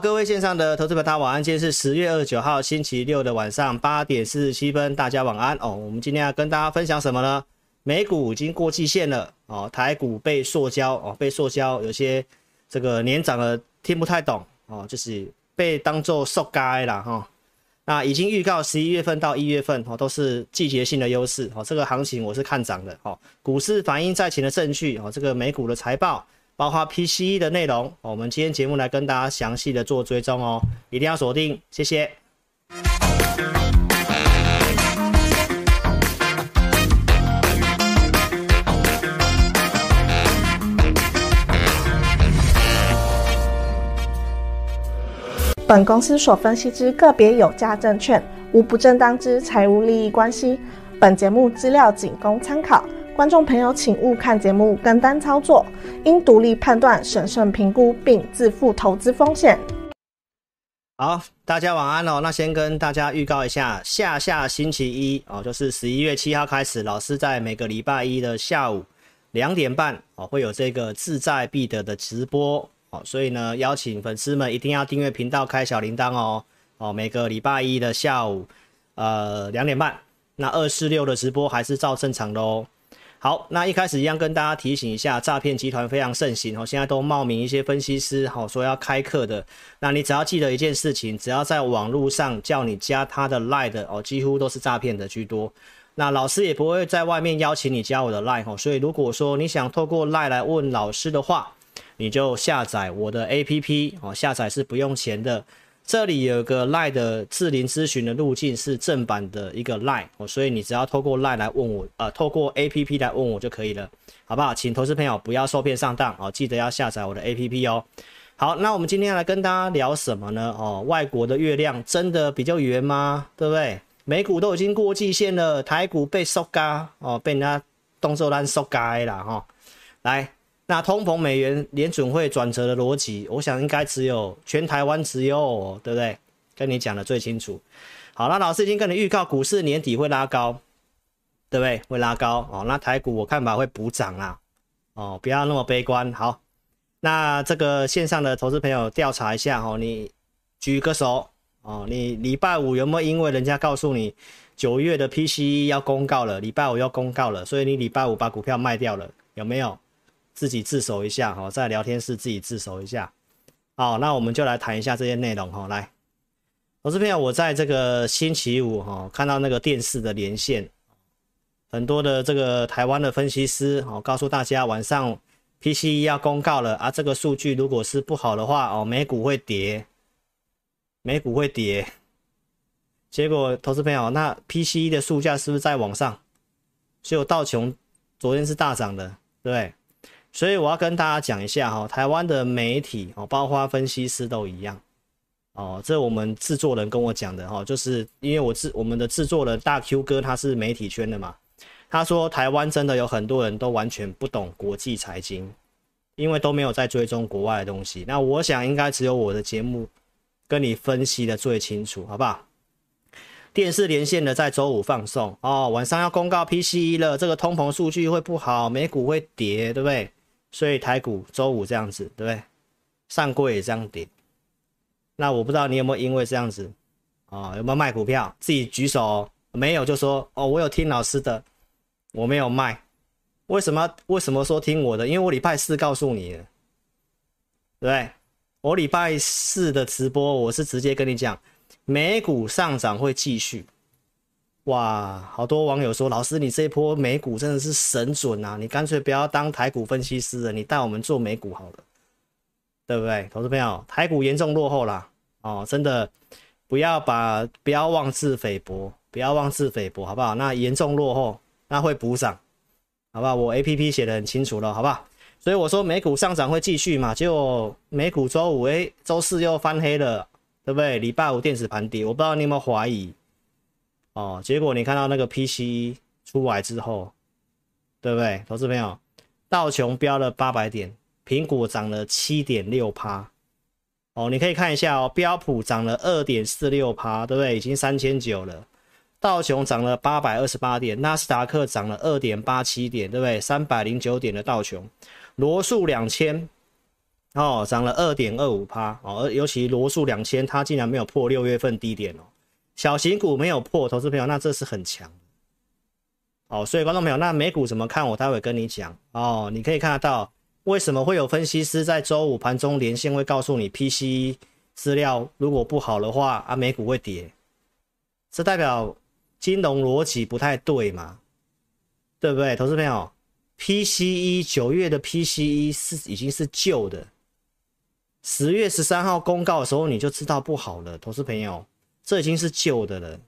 各位线上的投资者大家晚安，今天是十月二十九号星期六的晚上八点四十七分，大家晚安哦。我们今天要跟大家分享什么呢？美股已经过季线了哦，台股被塑胶哦，被塑胶，有些这个年长的听不太懂哦，就是被当做塑胶了哈。那已经预告十一月份到一月份哦，都是季节性的优势哦，这个行情我是看涨的哦。股市反映在前的证据哦，这个美股的财报。包括 PCE 的内容，我们今天节目来跟大家详细的做追踪哦，一定要锁定，谢谢。本公司所分析之个别有价证券，无不正当之财务利益关系。本节目资料仅供参考。观众朋友，请勿看节目跟单操作，应独立判断、审慎评估并自负投资风险。好，大家晚安哦。那先跟大家预告一下，下下星期一哦，就是十一月七号开始，老师在每个礼拜一的下午两点半哦，会有这个志在必得的直播哦。所以呢，邀请粉丝们一定要订阅频道，开小铃铛哦哦。每个礼拜一的下午呃两点半，那二四六的直播还是照正常的哦。好，那一开始一样跟大家提醒一下，诈骗集团非常盛行哦，现在都冒名一些分析师，好说要开课的。那你只要记得一件事情，只要在网络上叫你加他的 Line 的哦，几乎都是诈骗的居多。那老师也不会在外面邀请你加我的 Line 哦，所以如果说你想透过 Line 来问老师的话，你就下载我的 APP 哦，下载是不用钱的。这里有个 LINE 的智龄咨询的路径是正版的一个 LINE 哦，所以你只要透过 LINE 来问我，呃，透过 APP 来问我就可以了，好不好？请投资朋友不要受骗上当哦，记得要下载我的 APP 哦。好，那我们今天要来跟大家聊什么呢？哦，外国的月亮真的比较圆吗？对不对？美股都已经过季线了，台股被收嘎哦，被人家动作烂收嘎了哈，来。那通膨美元联准会转折的逻辑，我想应该只有全台湾只有我，对不对？跟你讲的最清楚。好，那老师已经跟你预告，股市年底会拉高，对不对？会拉高哦。那台股我看法会补涨啦，哦，不要那么悲观。好，那这个线上的投资朋友调查一下哦，你举个手哦，你礼拜五有没有因为人家告诉你九月的 PCE 要公告了，礼拜五要公告了，所以你礼拜五把股票卖掉了，有没有？自己自首一下哈，在聊天室自己自首一下。好，那我们就来谈一下这些内容哈。来，投资朋友，我在这个星期五哈看到那个电视的连线，很多的这个台湾的分析师哦，告诉大家晚上 PCE 要公告了啊，这个数据如果是不好的话哦，美股会跌，美股会跌。结果投资朋友，那 PCE 的数价是不是在往上？所以我道琼昨天是大涨的，对不对？所以我要跟大家讲一下哈，台湾的媒体哦，包括分析师都一样哦。这我们制作人跟我讲的哈，就是因为我制我们的制作人大 Q 哥他是媒体圈的嘛，他说台湾真的有很多人都完全不懂国际财经，因为都没有在追踪国外的东西。那我想应该只有我的节目跟你分析的最清楚，好不好？电视连线的在周五放送哦，晚上要公告 PCE 了，这个通膨数据会不好，美股会跌，对不对？所以台股周五这样子，对不对？上柜也这样跌。那我不知道你有没有因为这样子啊、有没有卖股票？自己举手、没有就说哦，我有听老师的，我没有卖。为什么？为什么说听我的？因为我礼拜四告诉你的，对不对？我礼拜四的直播，我是直接跟你讲，美股上涨会继续。哇，好多网友说，老师你这一波美股真的是神准啊！你干脆不要当台股分析师了，你带我们做美股好了，对不对？投资朋友，台股严重落后啦，哦，真的不要把不要妄自菲薄，不要妄自菲薄，好不好？那严重落后，那会补涨，好不好？我 APP 写得很清楚了，好不好？所以我说美股上涨会继续嘛，结果美股周五诶，周四又翻黑了，对不对？礼拜五电子盘跌，我不知道你有没有怀疑。哦，结果你看到那个 PCE 出来之后，对不对？投资朋友，道琼飙了八百点，苹果涨了七点六趴。哦，你可以看一下哦，标普涨了二点四六趴，对不对？已经三千九了。道琼涨了八百二十八点，纳斯达克涨了二点八七点，对不对？三百零九点的道琼，罗素两千哦，涨了二点二五趴哦，而尤其罗素两千，它竟然没有破六月份低点哦，小型股没有破，投资朋友，那这是很强哦，所以观众朋友，那美股怎么看？我待会跟你讲哦，你可以看得到为什么会有分析师在周五盘中连线会告诉你 PCE 资料如果不好的话啊，美股会跌，这代表金融逻辑不太对嘛，对不对？投资朋友，PCE 九月的 PCE 是已经是旧的。十月十三号公告的时候，你就知道不好了，投资朋友，这已经是旧的了。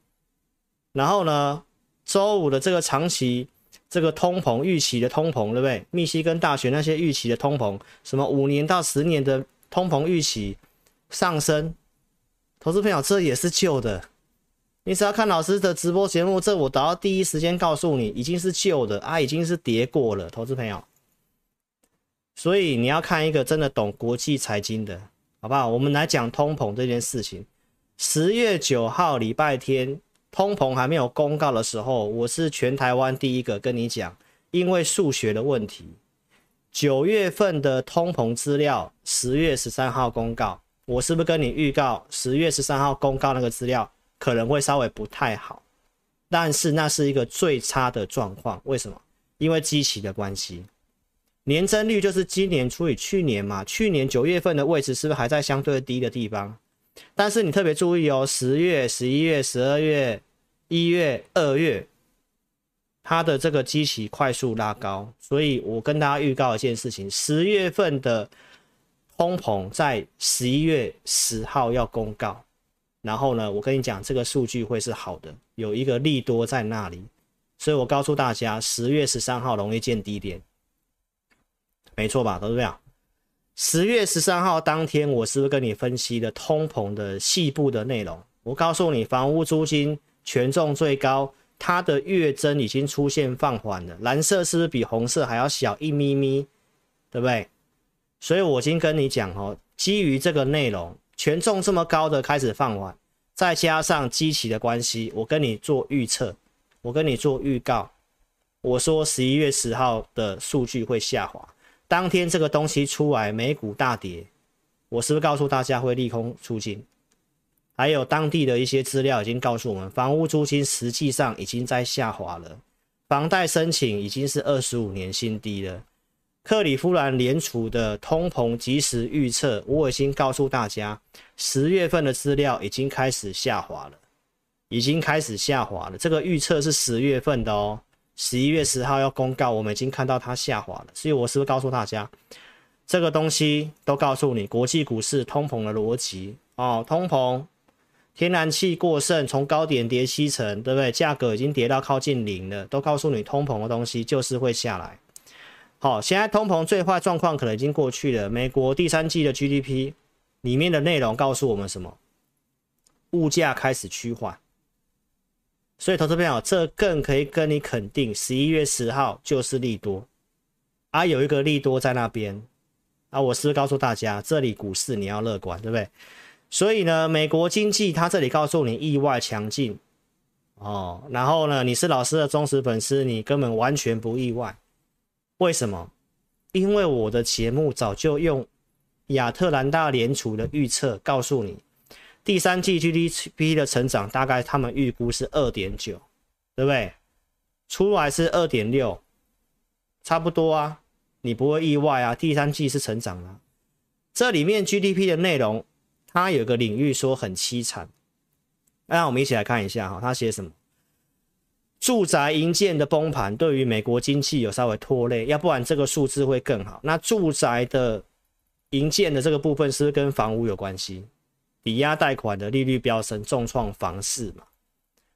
然后呢，周五的这个长期这个通膨预期的通膨，对不对？密西根大学那些预期的通膨，什么五年到十年的通膨预期上升，投资朋友，这也是旧的。你只要看老师的直播节目，这我都要第一时间告诉你，已经是旧的啊，已经是跌过了，投资朋友。所以你要看一个真的懂国际财经的，好不好？我们来讲通膨这件事情。十月九号礼拜天，通膨还没有公告的时候，我是全台湾第一个跟你讲，因为数学的问题，九月份的通膨资料，十月十三号公告，我是不是跟你预告，十月十三号公告那个资料可能会稍微不太好？但是那是一个最差的状况，为什么？因为基期的关系。年增率就是今年除以去年嘛，去年九月份的位置是不是还在相对低的地方？但是你特别注意哦，十月、十一月、十二月、一月、二月，它的这个基期快速拉高，所以我跟大家预告一件事情：十月份的通膨在十一月十号要公告，然后呢，我跟你讲这个数据会是好的，有一个利多在那里，所以我告诉大家，十月十三号容易见低点。没错吧，都是这样，十月十三号当天，我是不是跟你分析的通膨的细部的内容？我告诉你，房屋租金权重最高，它的月增已经出现放缓了。蓝色是不是比红色还要小一咪咪？对不对？所以我已经跟你讲哦，基于这个内容，权重这么高的开始放缓，再加上基期的关系，我跟你做预测，我跟你做预告，我说十一月十号的数据会下滑。当天这个东西出来，美股大跌，我是不是告诉大家会利空出尽？还有当地的一些资料已经告诉我们，房屋租金实际上已经在下滑了，房贷申请已经是二十五年新低了。克里夫兰联储的通膨即时预测，我已经告诉大家，十月份的资料已经开始下滑了，已经开始下滑了。这个预测是十月份的哦。十一月十号要公告，我们已经看到它下滑了，所以我是不是告诉大家，这个东西都告诉你国际股市通膨的逻辑哦，通膨，天然气过剩，从高点跌七成，对不对？价格已经跌到靠近零了，都告诉你通膨的东西就是会下来。好，现在通膨最坏状况可能已经过去了，美国第三季的 GDP 里面的内容告诉我们什么？物价开始趋缓。所以，投资朋友，这更可以跟你肯定，十一月十号就是利多啊，有一个利多在那边啊。我是不是告诉大家，这里股市你要乐观，对不对？所以呢，美国经济它这里告诉你意外强劲哦，然后呢，你是老师的忠实粉丝，你根本完全不意外。为什么？因为我的节目早就用亚特兰大联储的预测告诉你。第三季 GDP 的成长大概他们预估是二点九，对不对？出来是二点六，差不多啊，你不会意外啊。第三季是成长了，这里面 GDP 的内容，它有个领域说很凄惨。那我们一起来看一下哈，它写什么？住宅营建的崩盘对于美国经济有稍微拖累，要不然这个数字会更好。那住宅的营建的这个部分是不是跟房屋有关系？抵押贷款的利率飙升，重创房市嘛？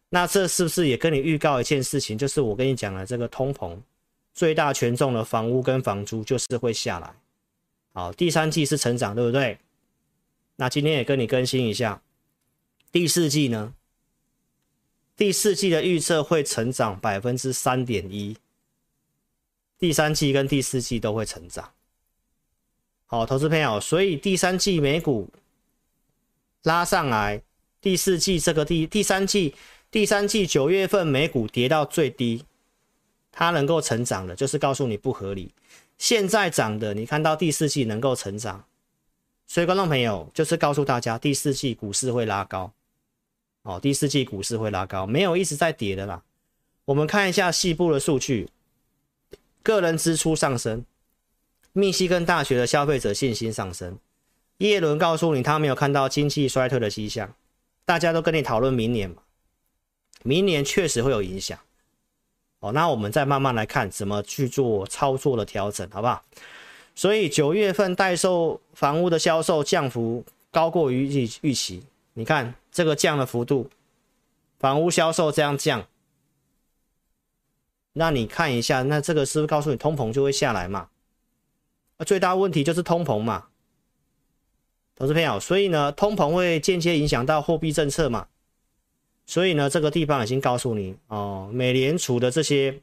那这是不是也跟你预告一件事情？就是我跟你讲的这个通膨最大权重的房屋跟房租就是会下来。好，第三季是成长，对不对？那今天也跟你更新一下，第四季呢？第四季的预测会成长百分之三点一，第三季跟第四季都会成长。好，投资朋友，所以第三季美股。拉上来，第四季这个第第三季第三季九月份美股跌到最低，它能够成长的，就是告诉你不合理。现在涨的，你看到第四季能够成长，所以观众朋友就是告诉大家，第四季股市会拉高，哦，第四季股市会拉高，没有一直在跌的啦。我们看一下细部的数据，个人支出上升，密西根大学的消费者信心上升，耶伦告诉你他没有看到经济衰退的迹象，大家都跟你讨论明年嘛，明年确实会有影响。哦，那我们再慢慢来看怎么去做操作的调整，好不好？所以九月份待售房屋的销售降幅高过于预预期，你看这个降的幅度，房屋销售这样降，那你看一下，那这个是不是告诉你通膨就会下来嘛？那最大问题就是通膨嘛，投资朋友，所以呢，通膨会间接影响到货币政策嘛？所以呢，这个地方已经告诉你哦，美联储的这些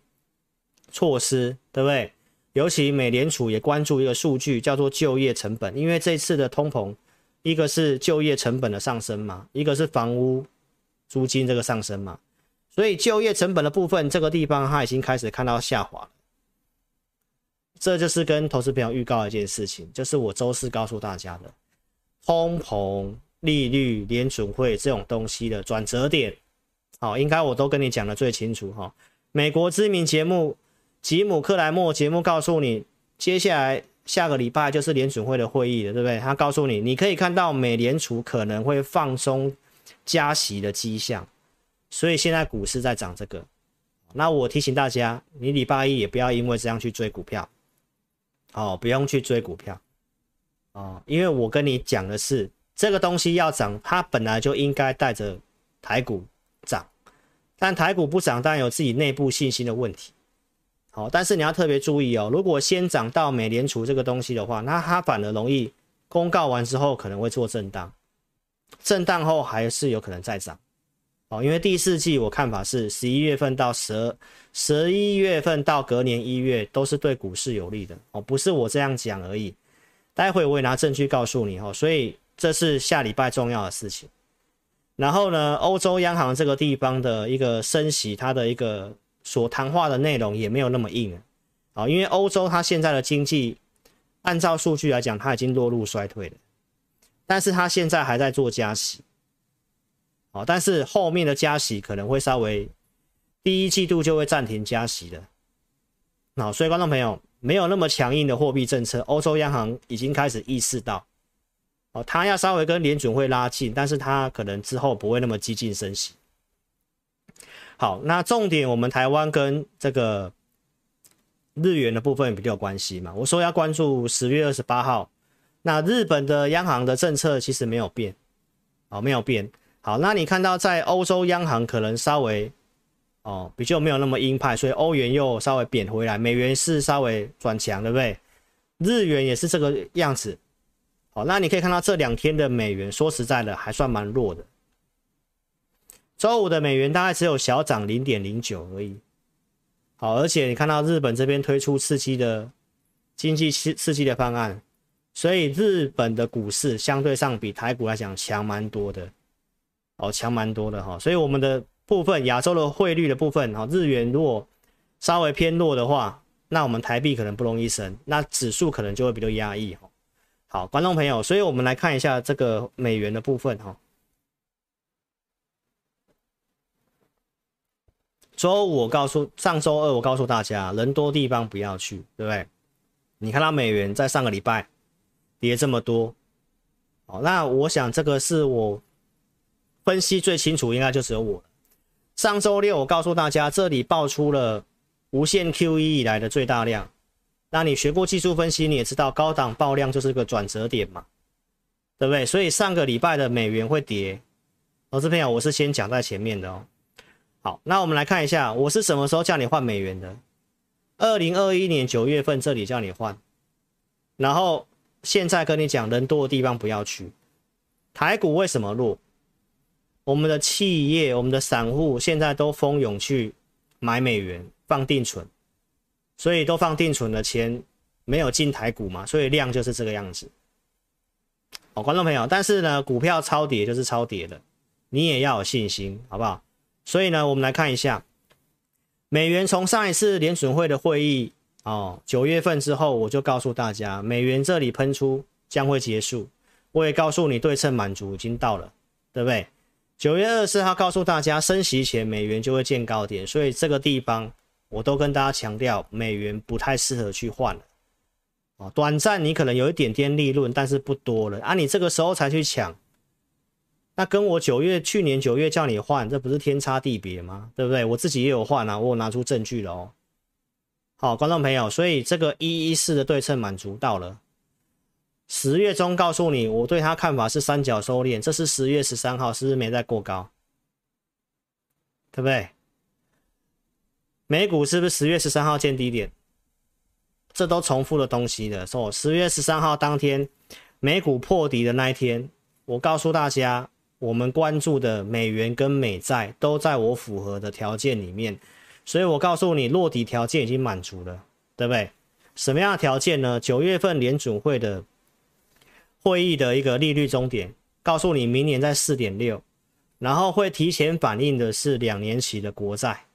措施，对不对？尤其美联储也关注一个数据，叫做就业成本，因为这次的通膨，一个是就业成本的上升嘛，一个是房屋租金这个上升嘛，所以就业成本的部分，这个地方它已经开始看到下滑了。这就是跟投资朋友预告一件事情，就是我周四告诉大家的通膨。利率、联准会这种东西的转折点，好，应该我都跟你讲的最清楚哈。美国知名节目吉姆克莱默节目告诉你，接下来下个礼拜就是联准会的会议了，对不对？他告诉你，你可以看到美联储可能会放松加息的迹象，所以现在股市在涨这个。那我提醒大家，你礼拜一也不要因为这样去追股票，哦，不用去追股票，哦，因为我跟你讲的是。这个东西要涨，它本来就应该带着台股涨，但台股不涨，当然有自己内部信心的问题。好，但是你要特别注意哦，如果先涨到美联储这个东西的话，那它反而容易公告完之后可能会做震荡，震荡后还是有可能再涨。哦，因为第四季我看法是十一月份到十二十一月份到隔年一月都是对股市有利的哦，不是我这样讲而已。待会我也拿证据告诉你哦，所以。这是下礼拜重要的事情。然后呢，欧洲央行这个地方的一个升息，它的一个所谈话的内容也没有那么硬啊，因为欧洲它现在的经济按照数据来讲，它已经落入衰退了，但是它现在还在做加息，哦，但是后面的加息可能会稍微第一季度就会暂停加息的，好所以观众朋友没有那么强硬的货币政策，欧洲央行已经开始意识到。哦，他要稍微跟联准会拉近，但是他可能之后不会那么激进升息。好，那重点我们台湾跟这个日元的部分比较有关系嘛。我说要关注十月二十八号，那日本的央行的政策其实没有变，哦，没有变。好，那你看到在欧洲央行可能稍微哦比较没有那么鹰派，所以欧元又稍微贬回来，美元是稍微转强，对不对？日元也是这个样子。好，那你可以看到这两天的美元，说实在的，还算蛮弱的。周五的美元大概只有小涨零点零九而已。好，而且你看到日本这边推出刺激的经济刺刺激的方案，所以日本的股市相对上比台股来讲强蛮多的。哦，强蛮多的哈。所以我们的部分亚洲的汇率的部分，哈，日元如果稍微偏弱的话，那我们台币可能不容易升，那指数可能就会比较压抑哈。好，观众朋友，所以我们来看一下这个美元的部分哈。周五我告诉，上周二我告诉大家，人多地方不要去，对不对？你看到美元在上个礼拜跌这么多，好，那我想这个是我分析最清楚，应该就只有我。上周六我告诉大家，这里爆出了无限 QE 以来的最大量。那你学过技术分析，你也知道高档爆量就是个转折点嘛，对不对？所以上个礼拜的美元会跌，投资朋友，我是先讲在前面的哦。好，那我们来看一下，我是什么时候叫你换美元的？二零二一年九月份这里叫你换，然后现在跟你讲，人多的地方不要去。台股为什么弱？我们的企业、我们的散户现在都蜂拥去买美元放定存。所以都放定存的钱没有进台股嘛，所以量就是这个样子。好，观众朋友，但是呢，股票超跌就是超跌的，你也要有信心，好不好？所以呢，我们来看一下美元从上一次联准会的会议哦，九月份之后，我就告诉大家，美元这里喷出将会结束，我也告诉你对称满足已经到了，对不对？九月二十四号告诉大家升息前美元就会见高点，所以这个地方我都跟大家强调，美元不太适合去换了。哦，短暂你可能有一点点利润，但是不多了啊！你这个时候才去抢，那跟我九月去年九月叫你换，这不是天差地别吗？对不对？我自己也有换啊，我有拿出证据了哦。好，观众朋友，所以这个一一四的对称满足到了。十月中告诉你，我对他看法是三角收敛，这是十月十三号，是不是没再过高？对不对？美股是不是十月十三号见低点？这都重复的东西的。说十月十三号当天美股破底的那一天，我告诉大家，我们关注的美元跟美债都在我符合的条件里面，所以我告诉你，落底条件已经满足了，对不对？什么样的条件呢？九月份联准会的会议的一个利率终点，告诉你明年在四点六，然后会提前反映的是两年期的国债。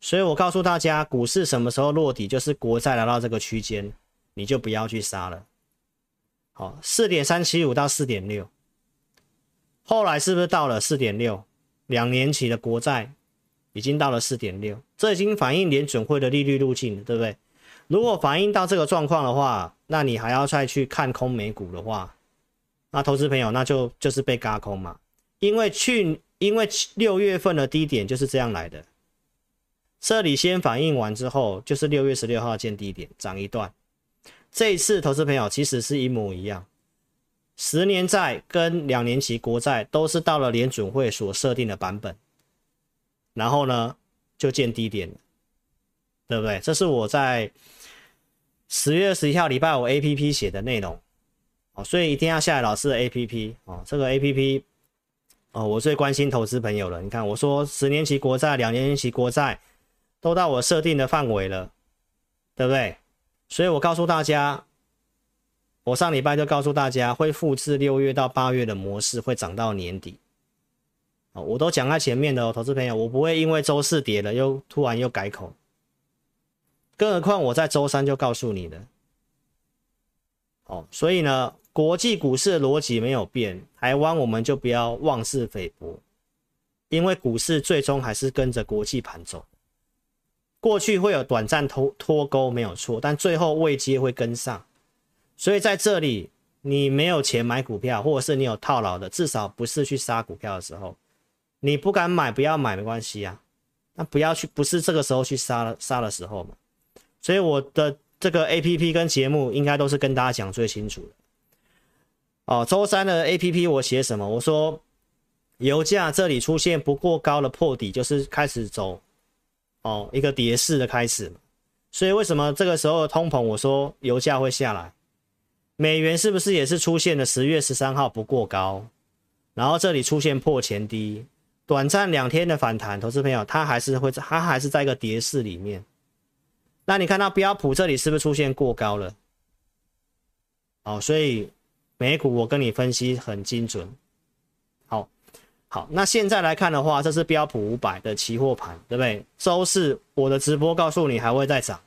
所以我告诉大家，股市什么时候落底，就是国债来到这个区间，你就不要去杀了。好，四点三七五到四点六，后来是不是到了四点六？两年期的国债已经到了四点六，这已经反映联准会的利率路径了，对不对？如果反映到这个状况的话，那你还要再去看空美股的话，那投资朋友那就就是被轧空嘛，因为去因为六月份的低点就是这样来的。这里先反应完之后，就是六月十六号见低点涨一段。这一次，投资朋友其实是一模一样，十年债跟两年期国债都是到了联准会所设定的版本，然后呢就见低点了，对不对？这是我在十月十一号礼拜五 APP 写的内容所以一定要下载老师的 APP 哦，这个 APP 哦，我最关心投资朋友了。你看，我说十年期国债、两年期国债。都到我设定的范围了，对不对？所以我告诉大家，我上礼拜就告诉大家会复制六月到八月的模式，会涨到年底。哦，我都讲在前面的哦，投资朋友，我不会因为周四跌了又突然又改口。更何况我在周三就告诉你了。哦，所以呢，国际股市的逻辑没有变，台湾我们就不要妄自菲薄，因为股市最终还是跟着国际盘走。过去会有短暂脱脱钩没有错，但最后位阶会跟上，所以在这里你没有钱买股票，或者是你有套牢的，至少不是去杀股票的时候，你不敢买不要买没关系啊，那不要去，不是这个时候去杀了杀的时候嘛。所以我的这个 APP 跟节目应该都是跟大家讲最清楚的。哦，周三的 APP 我写什么？我说油价这里出现不过高的破底，就是开始走。哦，一个跌势的开始，所以为什么这个时候通膨，我说油价会下来，美元是不是也是出现了十月十三号不过高，然后这里出现破前低，短暂两天的反弹，投资朋友它还是会，它还是在一个跌势里面。那你看到标普这里是不是出现过高了？哦，所以美股我跟你分析很精准。好，好那现在来看的话，这是标普五百的期货盘，对不对？周四我的直播告诉你还会再涨，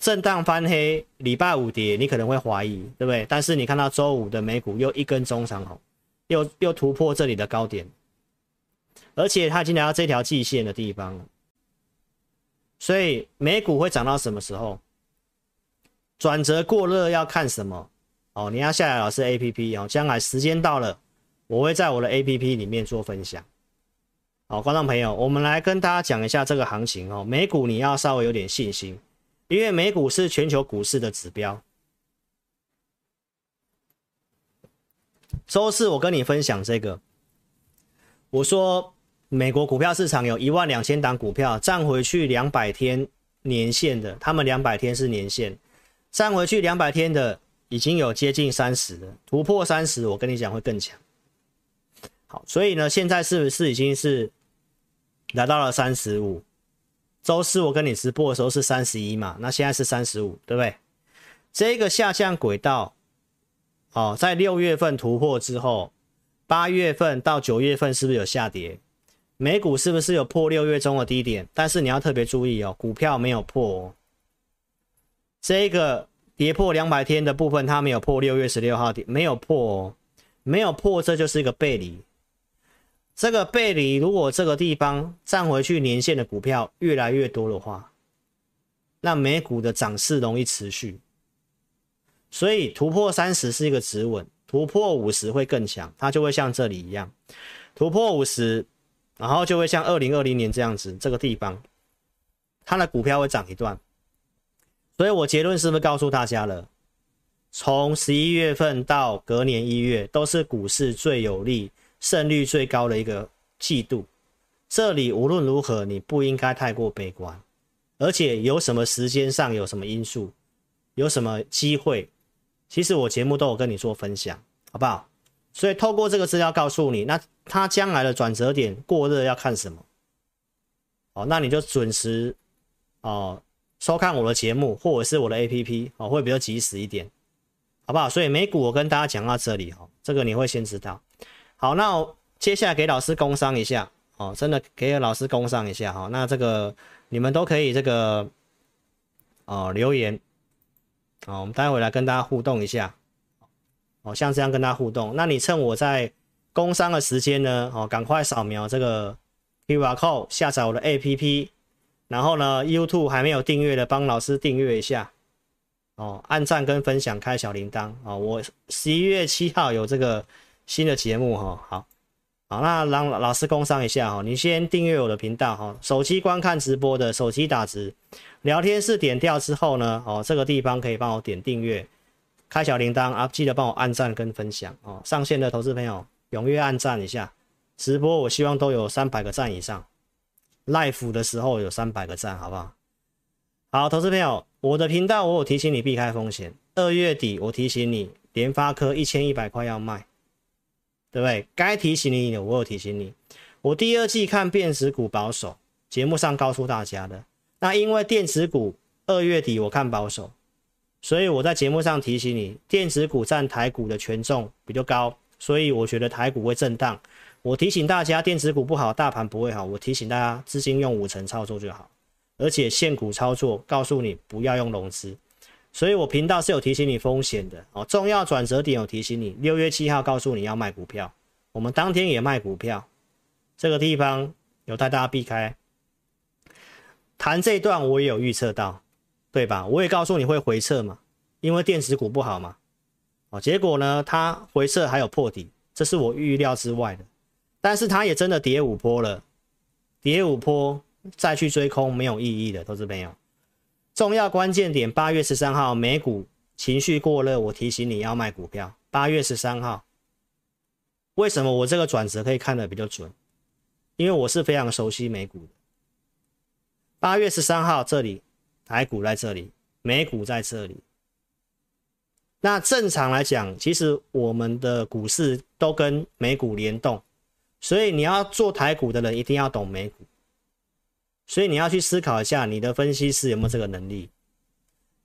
震荡翻黑，礼拜五跌，你可能会怀疑，对不对？但是你看到周五的美股又一根中长红，又又突破这里的高点，而且它已经来到这条季线的地方了，所以美股会涨到什么时候？转折过热要看什么？哦，你要下载老师 APP 哦，将来时间到了。我会在我的 APP 里面做分享。好，观众朋友，我们来跟大家讲一下这个行情哦。美股你要稍微有点信心，因为美股是全球股市的指标。周四我跟你分享这个，我说美国股票市场有一万两千档股票站回去两百天年限的，他们两百天是年限，站回去两百天的已经有接近三十了，突破三十，我跟你讲会更强。好，所以呢，现在是不是已经是来到了三十五？周四我跟你直播的时候是三十一嘛，那现在是三十五，对不对？这个下降轨道，哦，在六月份突破之后，八月份到九月份是不是有下跌？美股是不是有破六月中的低点？但是你要特别注意哦，股票没有破哦。这个跌破两百天的部分，它没有破六月十六号跌，没有破，没有破，这就是一个背离。这个背离，如果这个地方站回去年线的股票越来越多的话，那美股的涨势容易持续。所以突破三十是一个止稳，突破五十会更强，它就会像这里一样，突破五十，然后就会像二零二零年这样子，这个地方它的股票会涨一段。所以我结论是不是告诉大家了？从十一月份到隔年一月，都是股市最有利、胜率最高的一个季度。这里无论如何，你不应该太过悲观，而且有什么时间上有什么因素，有什么机会。其实我节目都有跟你做分享，好不好？所以透过这个资料告诉你，那它将来的转折点过热要看什么？哦，那你就准时哦收看我的节目或者是我的 APP 哦，会比较及时一点，好不好？所以美股我跟大家讲到这里哦，这个你会先知道。好，那我接下来给老师工商一下哦，真的给老师工商一下哈。那这个你们都可以这个哦留言。好，我们待会来跟大家互动一下，哦，像这样跟大家互动。那你趁我在工商的时间呢，哦，赶快扫描这个 QR code 下载我的 APP，然后呢，YouTube 还没有订阅的，帮老师订阅一下，哦，按赞跟分享，开小铃铛，哦，我十一月七号有这个新的节目，哈，好，好，那让老师工商一下，哈，你先订阅我的频道，哈，手机观看直播的，手机打字。聊天室点掉之后呢，哦，这个地方可以帮我点订阅，开小铃铛啊，记得帮我按赞跟分享哦。上线的投资朋友踊跃按赞一下，直播我希望都有三百个赞以上，live 的时候有三百个赞，好不好？好，投资朋友，我的频道我有提醒你避开风险，二月底我提醒你联发科一千一百块要卖，对不对？该提醒你的我有提醒你，我第二季看电子股保守，节目上告诉大家的。那因为电子股二月底我看保守，所以我在节目上提醒你，电子股占台股的权重比较高，所以我觉得台股会震荡。我提醒大家，电子股不好，大盘不会好。我提醒大家，资金用五成操作就好，而且现股操作，告诉你不要用融资。所以我频道是有提醒你风险的哦。重要转折点有提醒你，六月七号告诉你要卖股票，我们当天也卖股票，这个地方有带大家避开。谈这段我也有预测到，对吧？我也告诉你会回撤嘛，因为电子股不好嘛。哦，结果呢，它回撤还有破底，这是我预料之外的。但是它也真的跌五波了，跌五波再去追空没有意义的，投资朋友。重要关键点，八月十三号美股情绪过热，我提醒你要卖股票。八月十三号，为什么我这个转折可以看得比较准？因为我是非常熟悉美股的。八月十三号，这里台股在这里，美股在这里。那正常来讲，其实我们的股市都跟美股联动，所以你要做台股的人一定要懂美股。所以你要去思考一下，你的分析师有没有这个能力，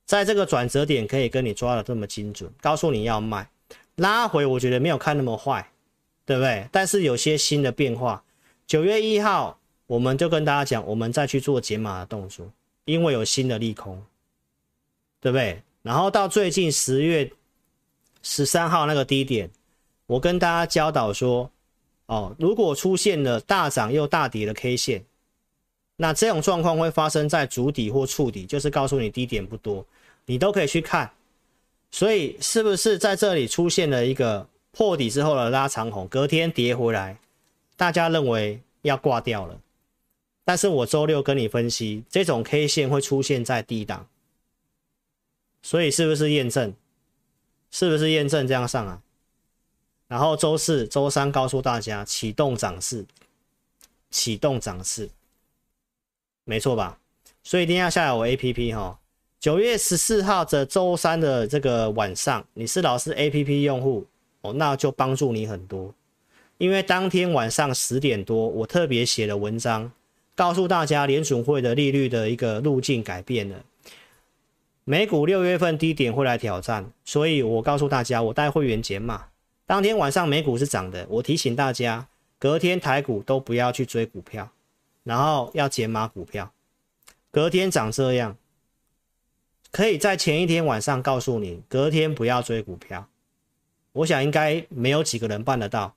在这个转折点可以跟你抓的这么精准，告诉你要卖，拉回我觉得没有看那么坏，对不对？但是有些新的变化，九月一号。我们就跟大家讲，我们再去做解码的动作，因为有新的利空，对不对？然后到最近十月十三号那个低点，我跟大家教导说，哦，如果出现了大涨又大跌的 K 线，那这种状况会发生在主底或触底，就是告诉你低点不多，你都可以去看。所以是不是在这里出现了一个破底之后的拉长红，隔天跌回来，大家认为要挂掉了？但是我周六跟你分析，这种 K 线会出现在低档，所以是不是验证？是不是验证这样上来？然后周四、周三告诉大家启动涨势，启动涨势，没错吧？所以一定要下载我 APP 哈。九月十四号的周三的这个晚上，你是老师 APP 用户哦，那就帮助你很多，因为当天晚上十点多，我特别写了文章。告诉大家，联准会的利率的一个路径改变了，美股六月份低点会来挑战，所以我告诉大家，我带会员减码，当天晚上美股是涨的，我提醒大家，隔天台股都不要去追股票，然后要减码股票，隔天涨这样，可以在前一天晚上告诉你，隔天不要追股票。我想应该没有几个人办得到。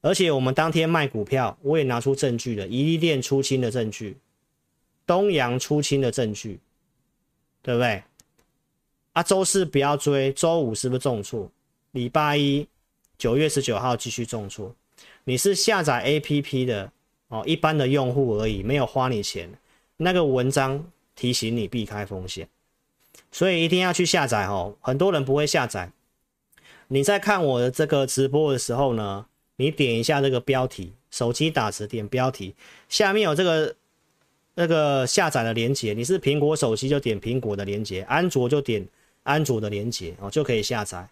而且我们当天卖股票，我也拿出证据了，怡利店出清的证据，东阳出清的证据，对不对？啊，周四不要追，周五是不是重挫？礼拜一九月十九号继续重挫。你是下载 APP 的哦，一般的用户而已，没有花你钱。那个文章提醒你避开风险，所以一定要去下载哦。很多人不会下载。你在看我的这个直播的时候呢，你点一下这个标题，手机打字点标题，下面有这个那个下载的连接。你是苹果手机就点苹果的连接，安卓就点安卓的连接哦，就可以下载。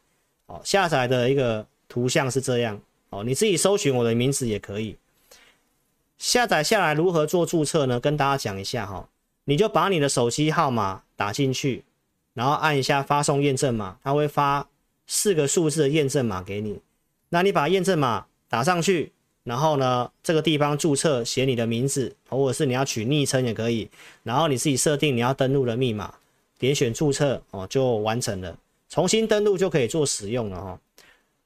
哦，下载的一个图像是这样哦，你自己搜寻我的名字也可以。下载下来如何做注册呢？跟大家讲一下哈，你就把你的手机号码打进去，然后按一下发送验证码，它会发四个数字的验证码给你。那你把验证码打上去，然后呢，这个地方注册写你的名字，或者是你要取昵称也可以。然后你自己设定你要登录的密码，点选注册哦，就完成了。重新登录就可以做使用了哈。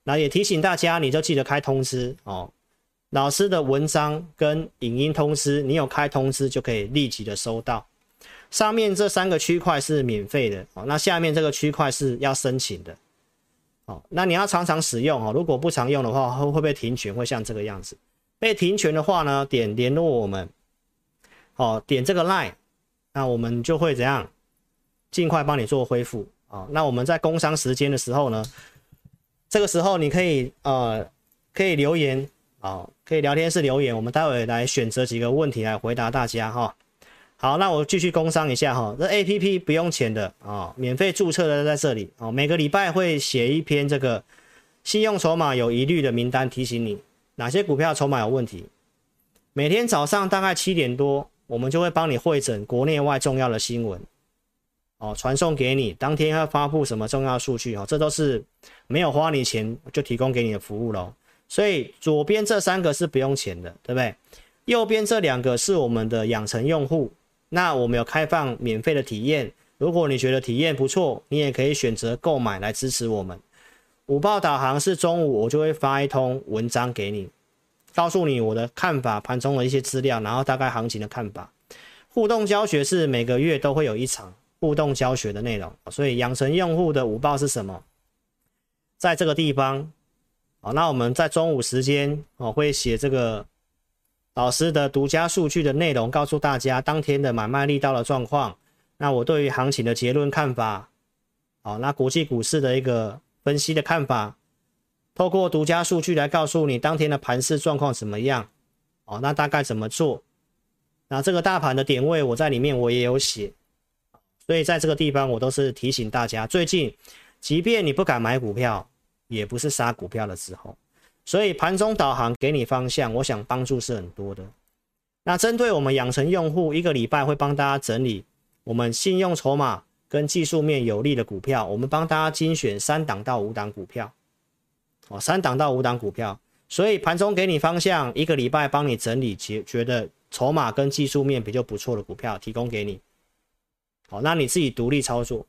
那也提醒大家，你就记得开通知哦。老师的文章跟影音通知，你有开通知就可以立即的收到。上面这三个区块是免费的哦，那下面这个区块是要申请的。哦，那你要常常使用哦。如果不常用的话，会会被停权，会像这个样子。被停权的话呢，点联络我们。哦，点这个 line，那我们就会怎样？尽快帮你做恢复。啊，那我们在工商时间的时候呢，这个时候你可以呃可以留言啊，可以聊天室留言，我们待会来选择几个问题来回答大家哈。好，那我继续工商一下哈，这 APP 不用钱的啊，免费注册的在这里哦。每个礼拜会写一篇这个信用筹码有疑虑的名单，提醒你哪些股票筹码有问题。每天早上大概七点多，我们就会帮你汇整国内外重要的新闻哦，传送给你。当天要发布什么重要数据哦，这都是没有花你钱就提供给你的服务喽。所以左边这三个是不用钱的，对不对？右边这两个是我们的养成用户。那我们有开放免费的体验，如果你觉得体验不错，你也可以选择购买来支持我们。午报导航是中午我就会发一通文章给你，告诉你我的看法、盘中的一些资料，然后大概行情的看法。互动教学是每个月都会有一场互动教学的内容，所以养成用户的五报是什么？在这个地方，好，那我们在中午时间哦会写这个。老师的独家数据的内容，告诉大家当天的买卖力道的状况。那我对于行情的结论看法，好，那国际股市的一个分析的看法，透过独家数据来告诉你当天的盘势状况怎么样，哦，那大概怎么做？那这个大盘的点位我在里面我也有写，所以在这个地方我都是提醒大家，最近即便你不敢买股票，也不是杀股票的时候。所以盘中导航给你方向，我想帮助是很多的。那针对我们养成用户，一个礼拜会帮大家整理我们信用筹码跟技术面有利的股票，我们帮大家精选三档到五档股票，哦，三档到五档股票。所以盘中给你方向，一个礼拜帮你整理，觉觉得筹码跟技术面比较不错的股票提供给你。好，那你自己独立操作。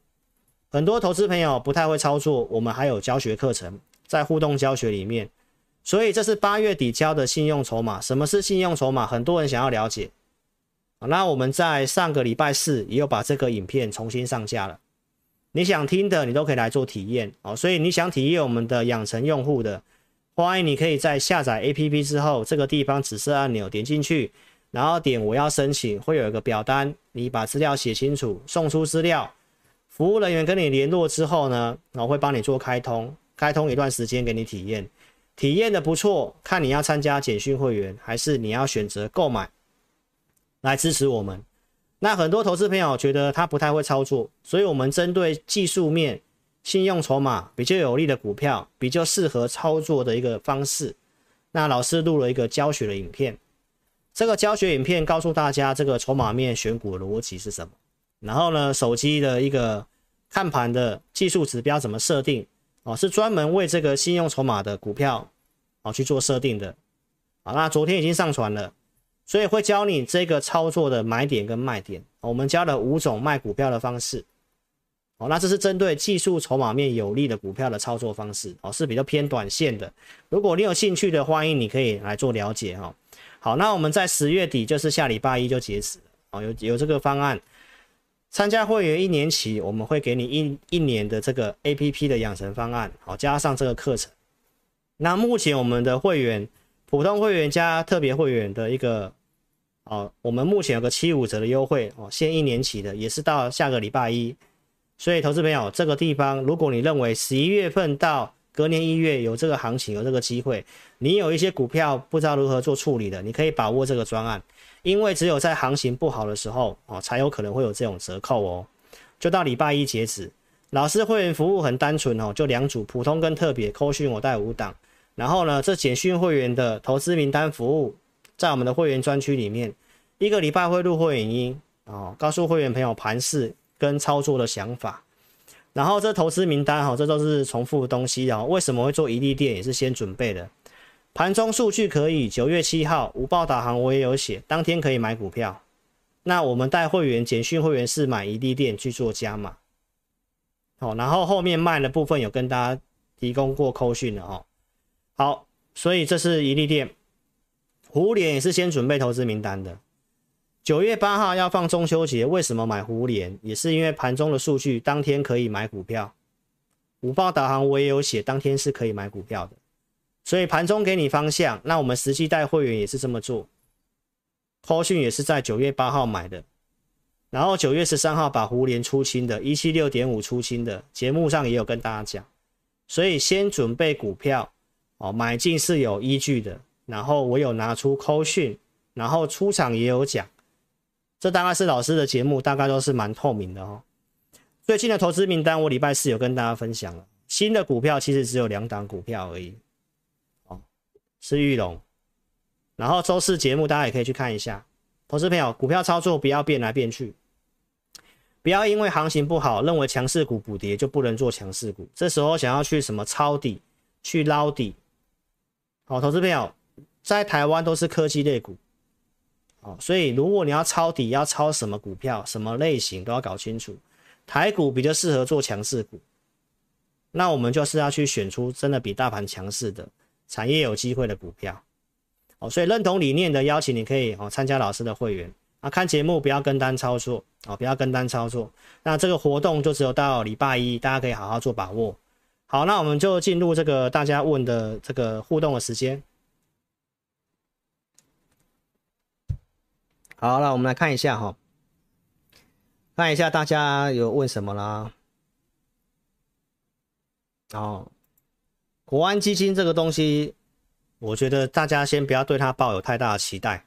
很多投资朋友不太会操作，我们还有教学课程在互动教学里面。所以这是八月底交的信用筹码。什么是信用筹码？很多人想要了解。那我们在上个礼拜四也有把这个影片重新上架了。你想听的，你都可以来做体验哦。所以你想体验我们的养成用户的，欢迎你可以在下载 APP 之后，这个地方紫色按钮点进去，然后点我要申请，会有一个表单，你把资料写清楚，送出资料，服务人员跟你联络之后呢，我会帮你做开通，开通一段时间给你体验。体验的不错，看你要参加简讯会员，还是你要选择购买来支持我们。那很多投资朋友觉得他不太会操作，所以我们针对技术面、信用筹码比较有利的股票，比较适合操作的一个方式。那老师录了一个教学的影片，这个教学影片告诉大家这个筹码面选股逻辑是什么，然后呢，手机的一个看盘的技术指标怎么设定。哦，是专门为这个信用筹码的股票哦去做设定的，好，那昨天已经上传了，所以会教你这个操作的买点跟卖点。我们教了五种卖股票的方式，哦，那这是针对技术筹码面有利的股票的操作方式哦，是比较偏短线的。如果你有兴趣的，欢迎你可以来做了解哈。好，那我们在十月底，就是下礼拜一就截止哦，有有这个方案，参加会员一年期，我们会给你一一年的这个 APP 的养成方案，好，加上这个课程。那目前我们的会员，普通会员加特别会员的一个，哦，我们目前有个七五折的优惠哦，限一年期的，也是到下个礼拜一。所以，投资朋友，这个地方，如果你认为十一月份到隔年一月有这个行情，有这个机会，你有一些股票不知道如何做处理的，你可以把握这个专案，因为只有在行情不好的时候哦，才有可能会有这种折扣哦。就到礼拜一截止，老师会员服务很单纯哦，就两组，普通跟特别，扣讯我带五档，然后呢，这简讯会员的投资名单服务，在我们的会员专区里面，一个礼拜会录会员音哦，告诉会员朋友盘势。跟操作的想法，然后这投资名单哈，这都是重复的东西啊。为什么会做一利电也是先准备的，盘中数据可以九月七号午报导航我也有写，当天可以买股票。那我们带会员简讯会员是买一利电去做加码，好，然后后面卖的部分有跟大家提供过扣讯的哦。好，所以这是一利电，胡连也是先准备投资名单的。九月八号要放中秋节，为什么买胡连？也是因为盘中的数据，当天可以买股票。午报导航我也有写，当天是可以买股票的。所以盘中给你方向，那我们实际带会员也是这么做。扣讯也是在九月八号买的，然后九月十三号把胡连出清的，一七六点五出清的，节目上也有跟大家讲。所以先准备股票哦，买进是有依据的。然后我有拿出扣讯，然后出场也有讲。这大概是老师的节目，大概都是蛮透明的哦。最近的投资名单，我礼拜四有跟大家分享了。新的股票其实只有两档股票而已，哦，是裕隆。然后周四节目大家也可以去看一下。投资朋友，股票操作不要变来变去，不要因为行情不好，认为强势股补跌就不能做强势股。这时候想要去什么抄底、去捞底，好，投资朋友，在台湾都是科技类股。哦，所以如果你要抄底，要抄什么股票，什么类型都要搞清楚。台股比较适合做强势股，那我们就是要去选出真的比大盘强势的产业有机会的股票。哦，所以认同理念的邀请你可以哦参加老师的会员啊，看节目不要跟单操作哦，不要跟单操作。那这个活动就只有到礼拜一，大家可以好好做把握。好，那我们就进入这个大家问的这个互动的时间。好了，我们来看一下哈，看一下大家有问什么啦。哦，国安基金这个东西，我觉得大家先不要对它抱有太大的期待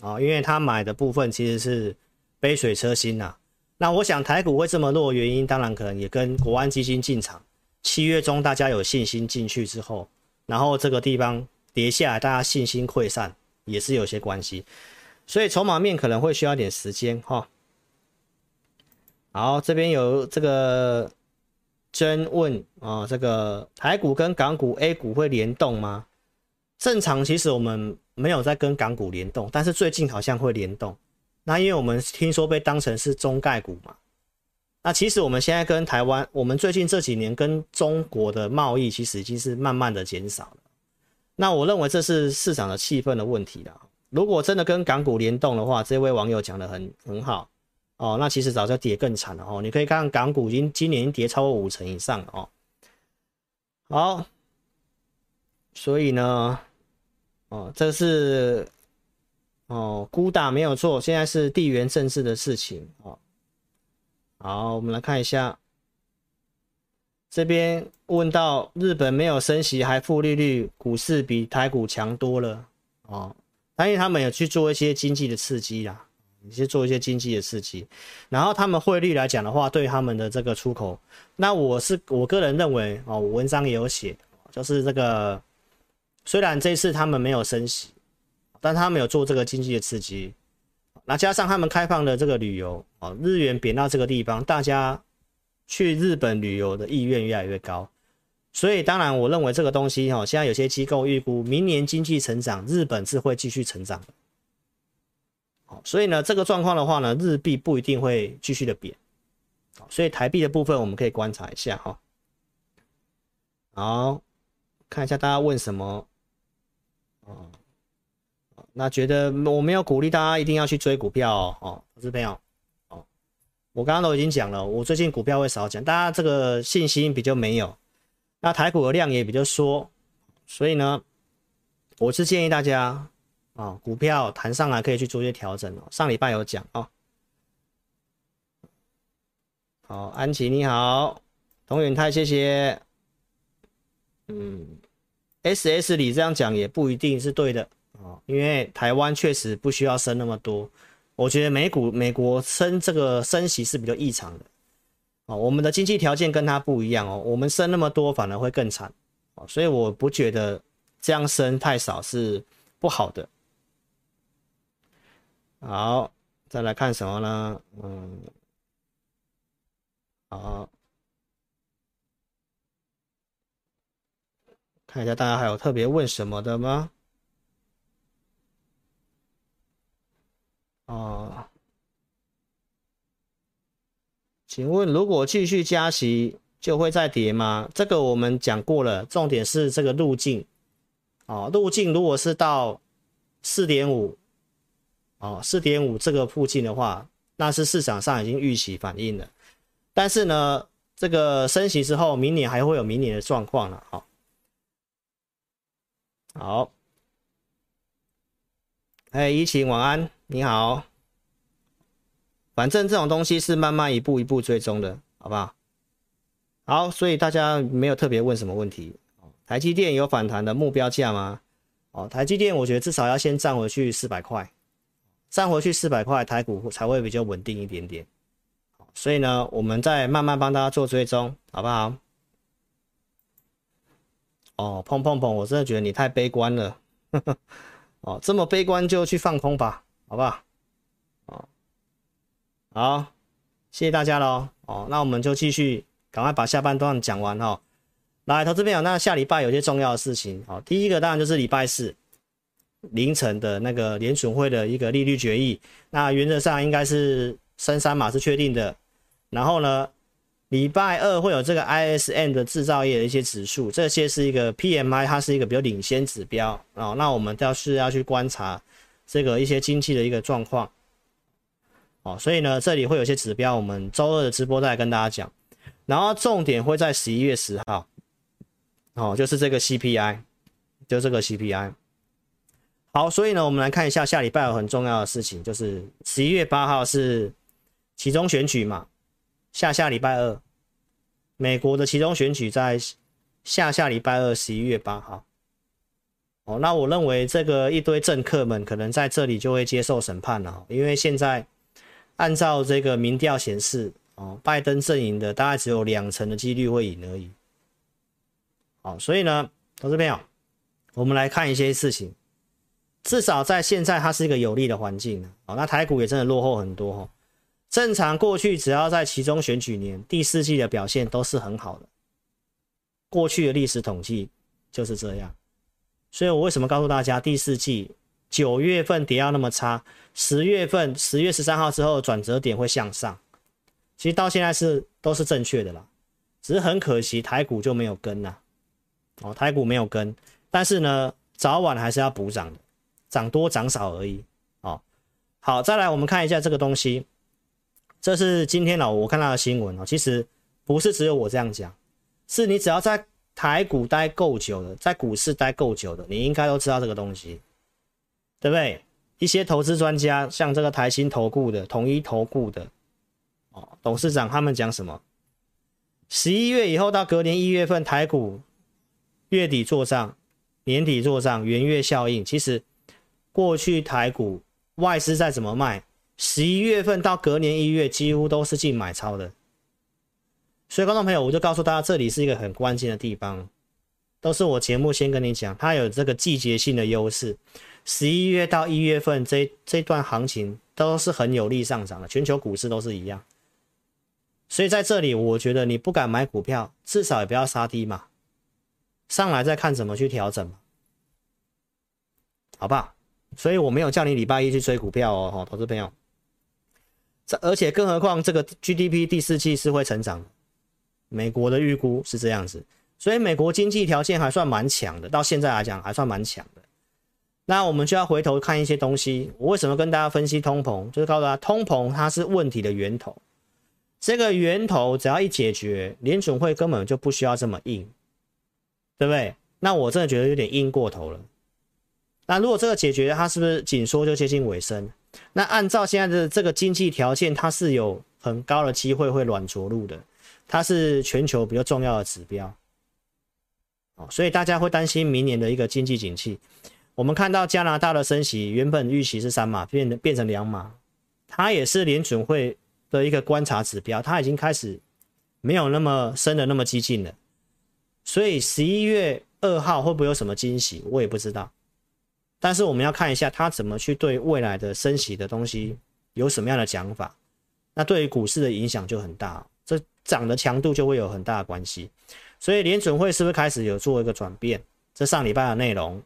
啊，因为他买的部分其实是杯水车薪呐。那我想台股会这么弱，原因当然可能也跟国安基金进场，七月中大家有信心进去之后，然后这个地方跌下来，大家信心溃散，也是有些关系。所以筹码面可能会需要点时间哈。好，这边有这个真问啊，这个台股跟港股 A 股会联动吗？正常其实我们没有在跟港股联动，但是最近好像会联动。那因为我们听说被当成是中概股嘛。那其实我们现在跟台湾，我们最近这几年跟中国的贸易其实已经是慢慢的减少了。那我认为这是市场的气氛的问题了。如果真的跟港股联动的话，这位网友讲的很很好哦，那其实早就跌更惨了哦。你可以看港股已经今年已经跌超过五成以上了哦。好，所以呢，哦，这是哦，孤打没有错，现在是地缘政治的事情哦。好，我们来看一下，这边问到日本没有升息还负利率，股市比台股强多了哦。但因为他们有去做一些经济的刺激啦，你去做一些经济的刺激，然后他们汇率来讲的话，对他们的这个出口，那我是我个人认为哦，我文章也有写，就是这个虽然这次他们没有升息，但他们有做这个经济的刺激，那加上他们开放的这个旅游哦，日元贬到这个地方，大家去日本旅游的意愿越来越高。所以当然，我认为这个东西哈，现在有些机构预估明年经济成长，日本是会继续成长的。所以呢，这个状况的话呢，日币不一定会继续的贬。所以台币的部分我们可以观察一下哈。好，看一下大家问什么。哦，那觉得我没有鼓励大家一定要去追股票哦，哦，投资朋友，哦，我刚刚都已经讲了，我最近股票会少讲，大家这个信心比较没有，那台股的量也比较缩，所以呢，我是建议大家啊、股票弹上来可以去做一些调整哦。上礼拜有讲哦。好，安琪你好，童远泰谢谢。嗯，S S 你这样讲也不一定是对的哦，因为台湾确实不需要升那么多。我觉得美股美国升这个升息是比较异常的哦，我们的经济条件跟他不一样哦，我们生那么多反而会更惨哦，所以我不觉得这样生太少是不好的。好，再来看什么呢？嗯。好，看一下大家还有特别问什么的吗？哦，请问如果继续加息就会再跌吗？这个我们讲过了，重点是这个路径。哦，路径如果是到四点五，哦，四点五这个附近的话，那是市场上已经预期反应了。但是呢，这个升息之后，明年还会有明年的状况了。好，好，哎，怡晴晚安，你好。反正这种东西是慢慢一步一步追踪的，好不好？好，所以大家没有特别问什么问题。台积电有反弹的目标价吗？哦，台积电我觉得至少要先站回去四百块，站回去四百块，台股才会比较稳定一点点。所以呢，我们再慢慢帮大家做追踪，好不好？哦，碰碰碰，我真的觉得你太悲观了，呵 呵哦，这么悲观就去放空吧，好不好？哦，好，谢谢大家喽。哦，那我们就继续，赶快把下半段讲完哈、哦。来，投资朋友，那下礼拜有些重要的事情，好、哦，第一个当然就是礼拜四凌晨的那个联准会的一个利率决议，那原则上应该是升三码是确定的。然后呢，礼拜二会有这个 ISM 的制造业的一些指数，这些是一个 PMI，它是一个比较领先指标、哦。那我们倒是要去观察这个一些经济的一个状况哦。所以呢，这里会有些指标，我们周二的直播再跟大家讲。然后重点会在十一月十号哦，就是这个 CPI，就这个 CPI。好，所以呢，我们来看一下下礼拜有很重要的事情，就是十一月八号是其中选举嘛。下下礼拜二，美国的其中选举在下下礼拜二，十一月八号。哦，那我认为这个一堆政客们可能在这里就会接受审判了，因为现在按照这个民调显示，哦，拜登阵营的大概只有两成的几率会赢而已。好，所以呢，投资朋友，我们来看一些事情，至少在现在它是一个有利的环境。哦，那台股也真的落后很多哈。正常过去只要在其中选举年第四季的表现都是很好的，过去的历史统计就是这样。所以我为什么告诉大家第四季九月份跌到那么差，十月份十月十三号之后转折点会向上，其实到现在是都是正确的啦，只是很可惜台股就没有跟呐，哦，台股没有跟，但是呢早晚还是要补涨的，涨多涨少而已。哦，好，再来我们看一下这个东西。这是今天老我看到的新闻哦，其实不是只有我这样讲，是你只要在台股待够久了，在股市待够久了，你应该都知道这个东西，对不对？一些投资专家，像这个台新投顾的、统一投顾的哦，董事长他们讲什么？十一月以后到隔年一月份，台股月底做账、年底做账、元月效应，其实过去台股外资再怎么卖。十一月份到隔年一月，几乎都是净买超的，所以观众朋友，我就告诉大家，这里是一个很关键的地方，都是我节目先跟你讲，它有这个季节性的优势。十一月到一月份这这段行情都是很有利上涨的，全球股市都是一样，所以在这里，我觉得你不敢买股票，至少也不要杀低嘛，上来再看怎么去调整嘛，好不好？所以我没有叫你礼拜一去追股票哦，投资朋友。这而且更何况这个 GDP 第四季是会成长，美国的预估是这样子，所以美国经济条件还算蛮强的，到现在来讲还算蛮强的。那我们就要回头看一些东西。我为什么跟大家分析通膨？就是告诉大家，通膨它是问题的源头。这个源头只要一解决，联准会根本就不需要这么硬，对不对？那我真的觉得有点硬过头了。那如果这个解决，它是不是紧缩就接近尾声？那按照现在的这个经济条件，它是有很高的机会会软着陆的。它是全球比较重要的指标，哦，所以大家会担心明年的一个经济景气。我们看到加拿大的升息，原本预期是三码，变变成两码，它也是联准会的一个观察指标，它已经开始没有那么升的那么激进了。所以十一月二号会不会有什么惊喜，我也不知道。但是我们要看一下它怎么去对未来的升息的东西有什么样的讲法，那对于股市的影响就很大，这涨的强度就会有很大的关系。所以联准会是不是开始有做一个转变？这上礼拜的内容。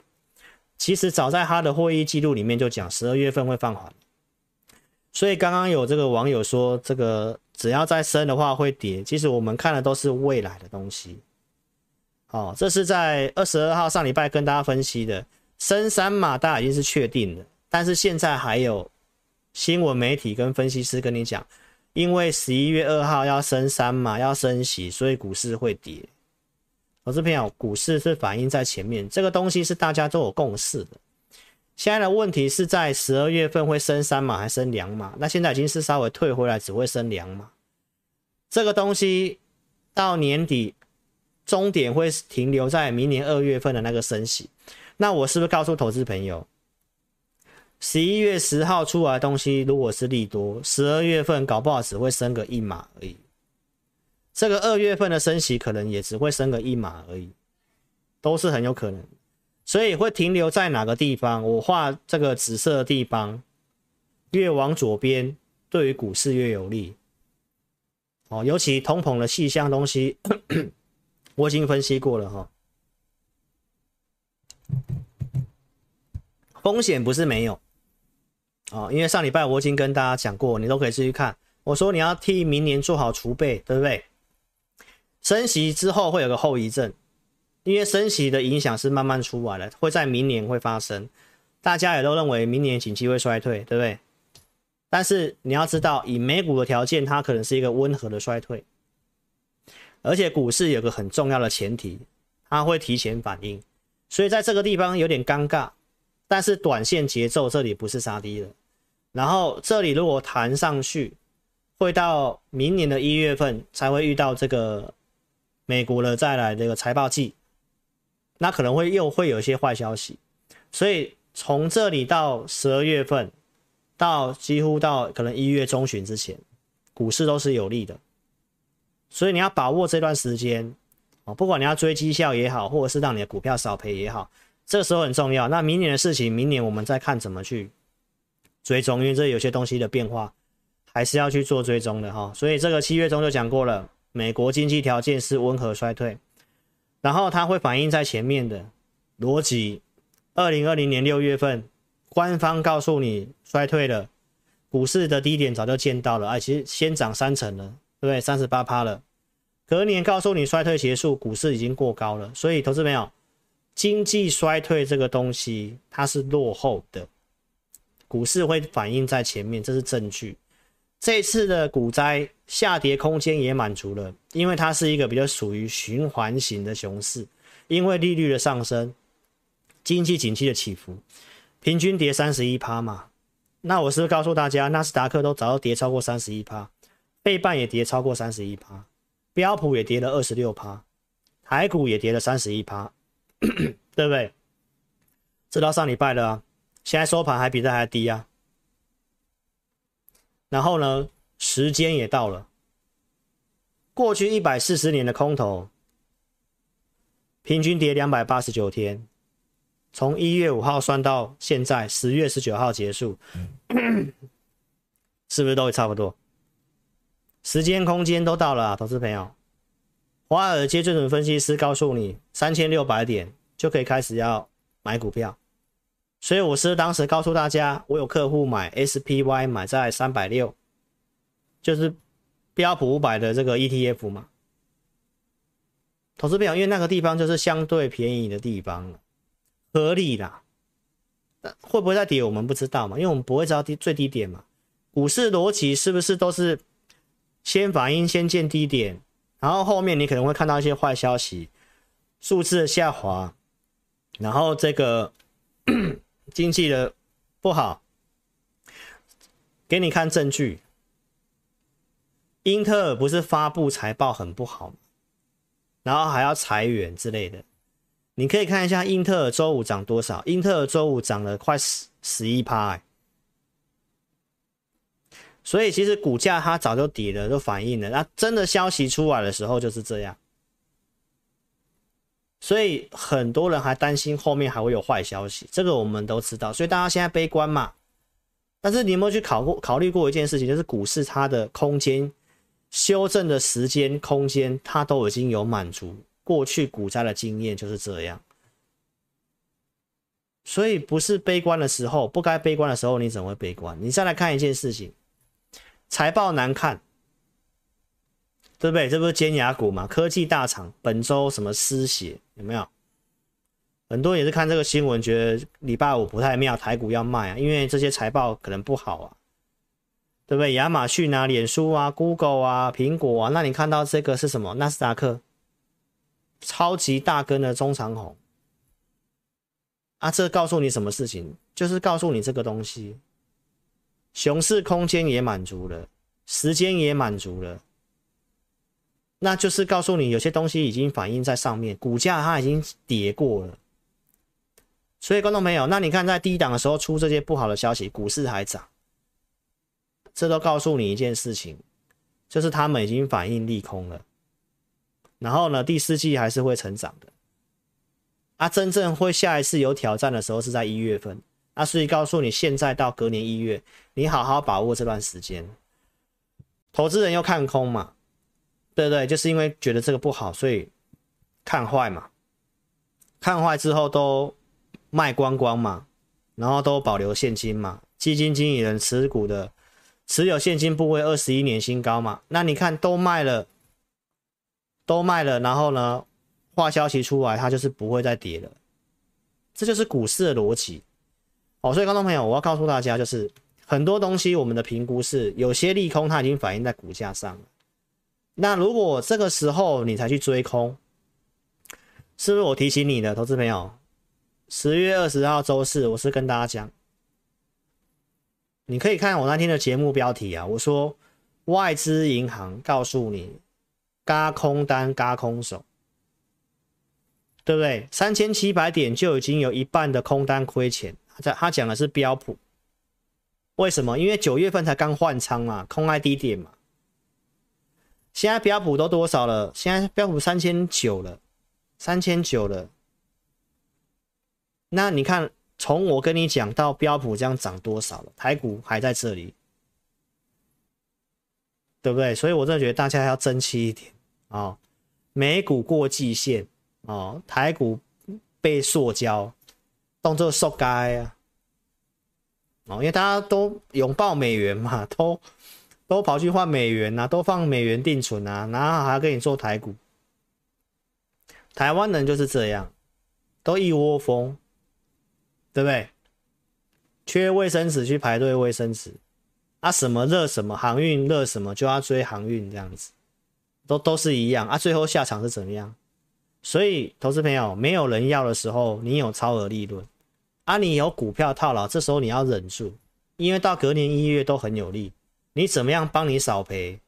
其实早在他的会议记录里面就讲，十二月份会放缓。所以刚刚有这个网友说，这个只要再升的话会跌。其实我们看的都是未来的东西。好，这是在二十二号上礼拜跟大家分析的，升三码大已经是确定的。但是现在还有新闻媒体跟分析师跟你讲，因为十一月二号要升三码要升息，所以股市会跌。投资朋友，股市是反映在前面，这个东西是大家都有共识的。现在的问题是在十二月份会升三码还是升两码？那现在已经是稍微退回来，只会升两码。这个东西到年底终点会停留在明年二月份的那个升息。那我是不是告诉投资朋友，十一月十号出来的东西如果是利多，十二月份搞不好只会升个一码而已。这个二月份的升息可能也只会升个一码而已，都是很有可能，所以会停留在哪个地方？我画这个紫色的地方，越往左边，对于股市越有利。哦，尤其通膨的细项东西，我已经分析过了哈。风险不是没有，哦，因为上礼拜我已经跟大家讲过，你都可以继续看。我说你要替明年做好储备，对不对？升息之后会有个后遗症，因为升息的影响是慢慢出来的，会在明年会发生。大家也都认为明年景气会衰退，对不对？但是你要知道，以美股的条件，它可能是一个温和的衰退。而且股市有个很重要的前提，它会提前反应，所以在这个地方有点尴尬。但是短线节奏这里不是杀低的，然后这里如果弹上去，会到明年的一月份才会遇到这个。美国的再来这个财报季，那可能会又会有一些坏消息，所以从这里到十二月份，到几乎到可能一月中旬之前，股市都是有利的，所以你要把握这段时间哦，不管你要追绩效也好，或者是让你的股票少赔也好，这个时候很重要。那明年的事情，明年我们再看怎么去追踪，因为这有些东西的变化还是要去做追踪的哈。所以这个七月中就讲过了。美国经济条件是温和衰退，然后它会反映在前面的逻辑。二零二零年六月份，官方告诉你衰退了，股市的低点早就见到了，哎，其实先涨三成了，对不对？三十八趴了。隔年告诉你衰退结束，股市已经过高了。所以，投资朋友，经济衰退这个东西它是落后的，股市会反映在前面，这是证据。这次的股灾下跌空间也满足了，因为它是一个比较属于循环型的熊市，因为利率的上升，经济景气的起伏，平均跌三十一趴嘛。那我是不是告诉大家，纳斯达克都早就跌超过三十一趴，费半也跌超过三十一趴，标普也跌了二十六趴，台股也跌了三十一趴，对不对？这到上礼拜了啊，现在收盘还比这还低啊。然后呢，时间也到了。过去一百四十年的空头，平均跌两百八十九天，从一月五号算到现在十月十九号结束，是不是都会差不多？时间空间都到了啊，投资朋友。华尔街最准分析师告诉你，三千六百点就可以开始要买股票。所以我是当时告诉大家，我有客户买 SPY 买在三百六，就是标普五百的这个 ETF 嘛。投资朋友，因为那个地方就是相对便宜的地方，合理啦。那会不会再跌，我们不知道嘛，因为我们不会知道低最低点嘛。股市逻辑是不是都是先反应先见低点，然后后面你可能会看到一些坏消息，数字的下滑，然后这个经济的不好，给你看证据。英特尔不是发布财报很不好？然后还要裁员之类的，你可以看一下英特尔周五涨多少？英特尔周五涨了快十十一趴，所以其实股价它早就跌了，就反映了。那真的消息出来的时候就是这样，所以很多人还担心后面还会有坏消息，这个我们都知道。所以大家现在悲观嘛，但是你有没有去考过考虑过一件事情，就是股市它的空间？修正的时间、空间，它都已经有满足。过去股灾的经验就是这样，所以不是悲观的时候，不该悲观的时候，你怎么会悲观？你再来看一件事情，财报难看，对不对？这不是尖牙股吗？科技大厂本周什么失血有没有？很多人也是看这个新闻，觉得礼拜五不太妙，台股要卖啊，因为这些财报可能不好啊。对不对？亚马逊啊、脸书啊、Google 啊、苹果啊，那你看到这个是什么？纳斯达克超级大根的中长红啊，这告诉你什么事情？就是告诉你这个东西，熊市空间也满足了，时间也满足了，那就是告诉你有些东西已经反映在上面，股价它已经跌过了。所以观众朋友，那你看在低档的时候出这些不好的消息，股市还涨。这都告诉你一件事情，就是他们已经反映利空了。然后呢，第四季还是会成长的。啊，真正会下一次有挑战的时候是在一月份。啊，所以告诉你，现在到隔年一月，你好好把握这段时间。投资人又看空嘛，对对？就是因为觉得这个不好，所以看坏嘛。看坏之后都卖光光嘛，然后都保留现金嘛。基金经理人持股的。持有现金部位二十一年新高嘛？那你看都卖了，都卖了，然后呢，坏消息出来，它就是不会再跌了。这就是股市的逻辑哦。所以，观众朋友，我要告诉大家，就是很多东西我们的评估是有些利空，它已经反映在股价上了。那如果这个时候你才去追空，是不是我提醒你的投资朋友？十月二十号周四，我是跟大家讲。你可以看我那天的节目标题啊，我说外资银行告诉你，嘎空单嘎空手，对不对？三千七百点就已经有一半的空单亏钱。他他讲的是标普，为什么？因为九月份才刚换仓嘛，空在低点嘛。现在标普都多少了？现在标普三千九了，三千九了。那你看。从我跟你讲到标普这样涨多少了，台股还在这里，对不对？所以我真的觉得大家要争气一点啊、哦！美股过季线哦，台股被塑胶当作塑胶啊！哦，因为大家都拥抱美元嘛，都都跑去换美元啊，都放美元定存啊，然后还要跟你做台股。台湾人就是这样，都一窝蜂。对不对？缺卫生纸去排队卫生纸，啊，什么热什么航运热什么就要追航运这样子，都都是一样啊。最后下场是怎么样？所以投资朋友，没有人要的时候，你有超额利润啊，你有股票套牢，这时候你要忍住，因为到隔年一月都很有利。你怎么样帮你少赔？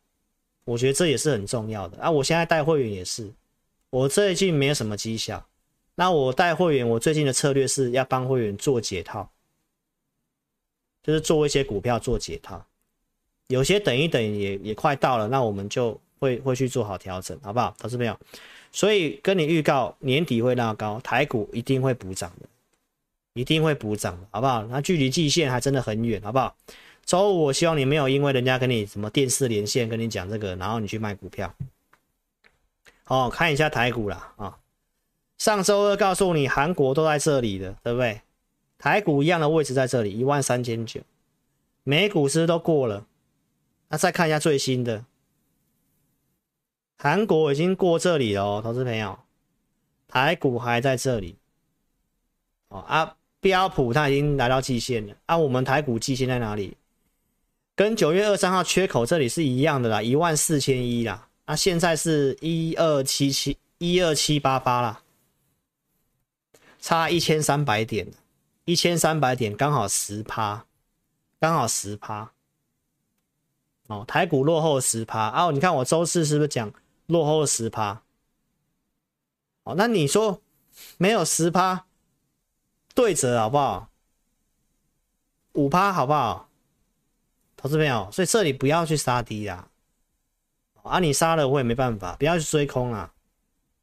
我觉得这也是很重要的啊。我现在带会员也是，我最近没有什么绩效。那我带会员，我最近的策略是要帮会员做解套，就是做一些股票做解套，有些等一等也也快到了，那我们就会会去做好调整，好不好？投资朋友，所以跟你预告年底会拉高，台股一定会补涨的，一定会补涨的，好不好？那距离季线还真的很远，好不好？周五我希望你没有因为人家跟你什么电视连线跟你讲这个，然后你去卖股票，哦，看一下台股啦啊。上周二告诉你，韩国都在这里的，对不对？台股一样的位置在这里，一万三千九。美股是都过了，那再看一下最新的，韩国已经过这里了哦，投资朋友，台股还在这里。哦啊，标普它已经来到季线了啊，我们台股季线在哪里？跟九月二三号缺口这里是一样的啦，一万四千一啦。啊，现在是一二七七一二七八八啦，差一千三百点，一千三百点刚好十趴，刚好十趴。哦，台股落后十趴啊！你看我周四是不是讲落后十趴？哦，那你说没有十趴对折好不好？五趴好不好？投资朋友，所以这里不要去杀低啦。啊，你杀了我也没办法，不要去追空啊，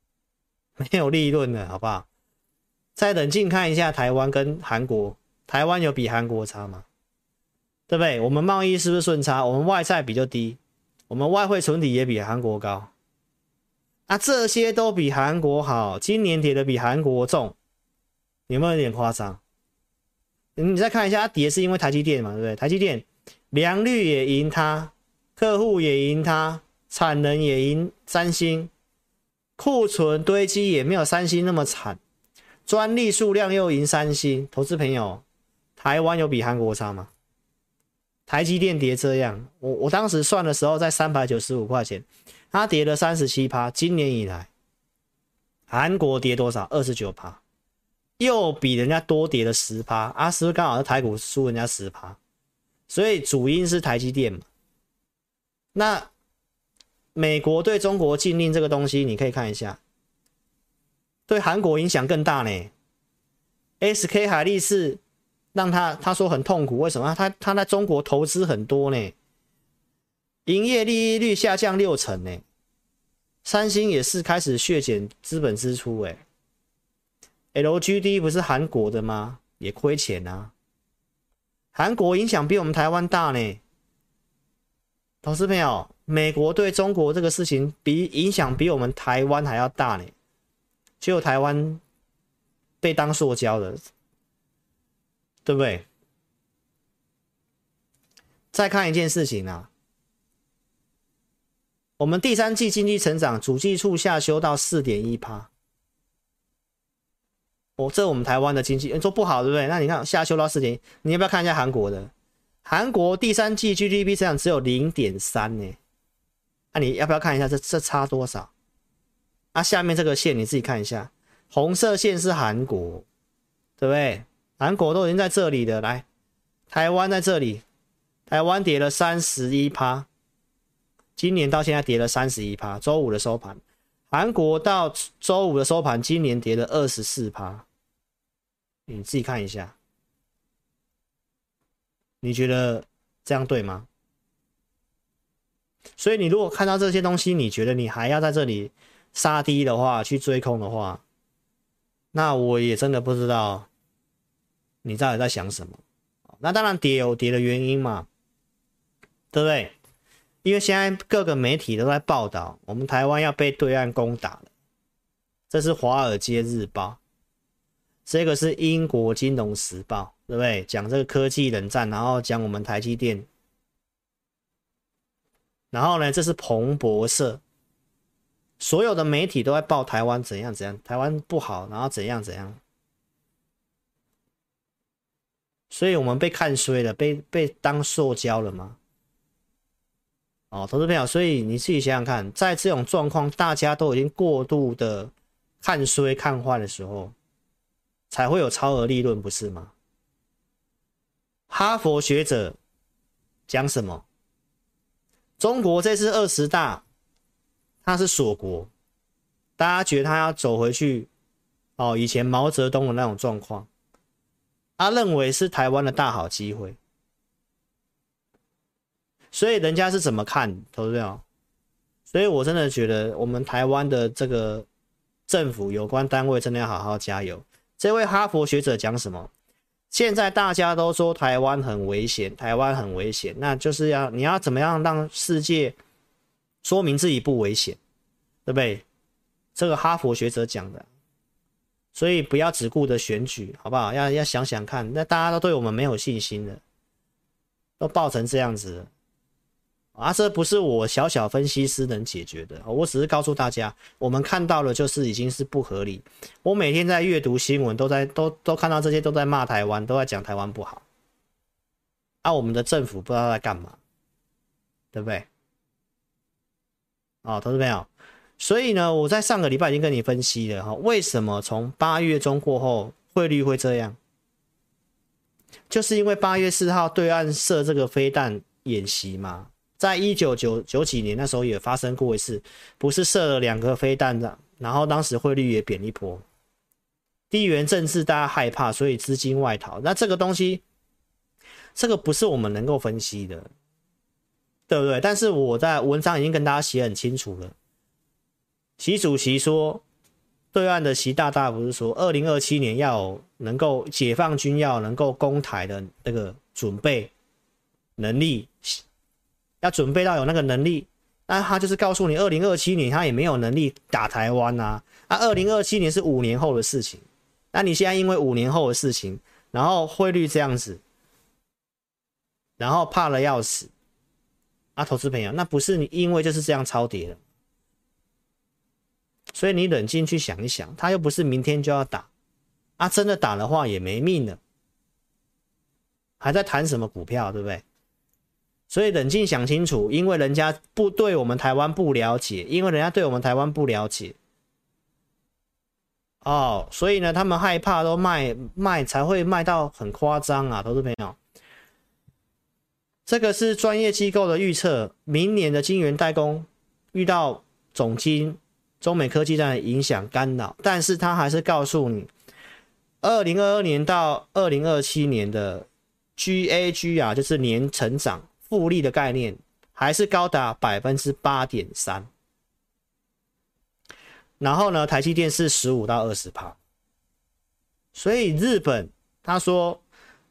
没有利润的好不好？再冷静看一下台湾跟韩国，台湾有比韩国差吗？对不对？我们贸易是不是顺差？我们外债比较低，我们外汇存底也比韩国高，啊，这些都比韩国好。今年跌的比韩国重，有没有有点夸张？你再看一下，它跌是因为台积电嘛，对不对？台积电良率也赢它，客户也赢它，产能也赢三星，库存堆积也没有三星那么惨，专利数量又赢三星。投资朋友，台湾有比韩国差吗？台积电跌这样，我我当时算的时候在三百九十五块钱，它跌了三十七趴。今年以来，韩国跌多少？二十九趴，又比人家多跌了十趴。啊，是不是刚好是台股输人家十趴？所以主因是台积电嘛。那美国对中国禁令这个东西，你可以看一下，对韩国影响更大呢。SK 海力士。让他他说很痛苦，为什么？他他在中国投资很多呢，营业利益率下降六成呢。三星也是开始削减资本支出，哎，LGD 不是韩国的吗？也亏钱啊。韩国影响比我们台湾大呢。投资朋友，美国对中国这个事情比影响比我们台湾还要大呢，只有台湾被当塑胶的。对不对？再看一件事情啊，我们第三季经济成长主计处下修到四点一趴。哦，这我们台湾的经济，你说不好对不对？那你看下修到四点，你要不要看一下韩国的？韩国第三季 GDP 成长只有零点三呢。那你要不要看一下这这差多少？啊，下面这个线你自己看一下，红色线是韩国，对不对？韩国都已经在这里的，来，台湾在这里，台湾跌了三十一趴，今年到现在跌了三十一趴，周五的收盘，韩国到周五的收盘，今年跌了二十四趴，你自己看一下，你觉得这样对吗？所以你如果看到这些东西，你觉得你还要在这里杀低的话，去追空的话，那我也真的不知道。你到底在想什么？那当然跌有跌的原因嘛，对不对？因为现在各个媒体都在报道，我们台湾要被对岸攻打了。这是《华尔街日报》，这个是英国《金融时报》，对不对？讲这个科技冷战，然后讲我们台积电。然后呢，这是彭博社，所有的媒体都在报台湾怎样怎样，台湾不好，然后怎样怎样。所以我们被看衰了，被被当塑胶了吗？哦，投资朋友，所以你自己想想看，在这种状况，大家都已经过度的看衰看坏的时候，才会有超额利润，不是吗？哈佛学者讲什么？中国这次二十大，他是锁国，大家觉得他要走回去哦，以前毛泽东的那种状况。他认为是台湾的大好机会，所以人家是怎么看，投资者？所以我真的觉得我们台湾的这个政府有关单位真的要好好加油。这位哈佛学者讲什么？现在大家都说台湾很危险，台湾很危险，那就是要你要怎么样让世界说明自己不危险，对不对？这个哈佛学者讲的。所以不要只顾着选举，好不好？要要想想看，那大家都对我们没有信心了，都爆成这样子了，啊，这不是我小小分析师能解决的。我只是告诉大家，我们看到了就是已经是不合理。我每天在阅读新闻，都在都都看到这些都在骂台湾，都在讲台湾不好。啊，我们的政府不知道在干嘛，对不对？啊，投资朋友，所以呢，我在上个礼拜已经跟你分析了哈，为什么从八月中过后汇率会这样，就是因为八月四号对岸设这个飞弹演习嘛。在一九九九几年那时候也发生过一次，不是射了两个飞弹的，然后当时汇率也贬一波，地缘政治大家害怕，所以资金外逃。那这个东西，这个不是我们能够分析的，对不对？但是我在文章已经跟大家写很清楚了。习主席说，对岸的习大大不是说，二零二七年要能够解放军要能够攻台的那个准备能力。要准备到有那个能力，那他就是告诉你，二零二七年他也没有能力打台湾啊。啊，二零二七年是五年后的事情。那你现在因为五年后的事情，然后汇率这样子，然后怕了要死啊，投资朋友，那不是你因为就是这样超跌了。所以你冷静去想一想，他又不是明天就要打啊，真的打的话也没命了，还在谈什么股票，对不对？所以冷静想清楚，因为人家不对我们台湾不了解，因为人家对我们台湾不了解，哦，所以呢，他们害怕都卖卖才会卖到很夸张啊，投资朋友，这个是专业机构的预测，明年的晶圆代工遇到总经中美科技战的影响干扰，但是他还是告诉你，二零二二年到二零二七年的 GAG 啊，就是年成长。复利的概念还是高达百分之八点三，然后呢，台积电是十五到二十趴，所以日本他说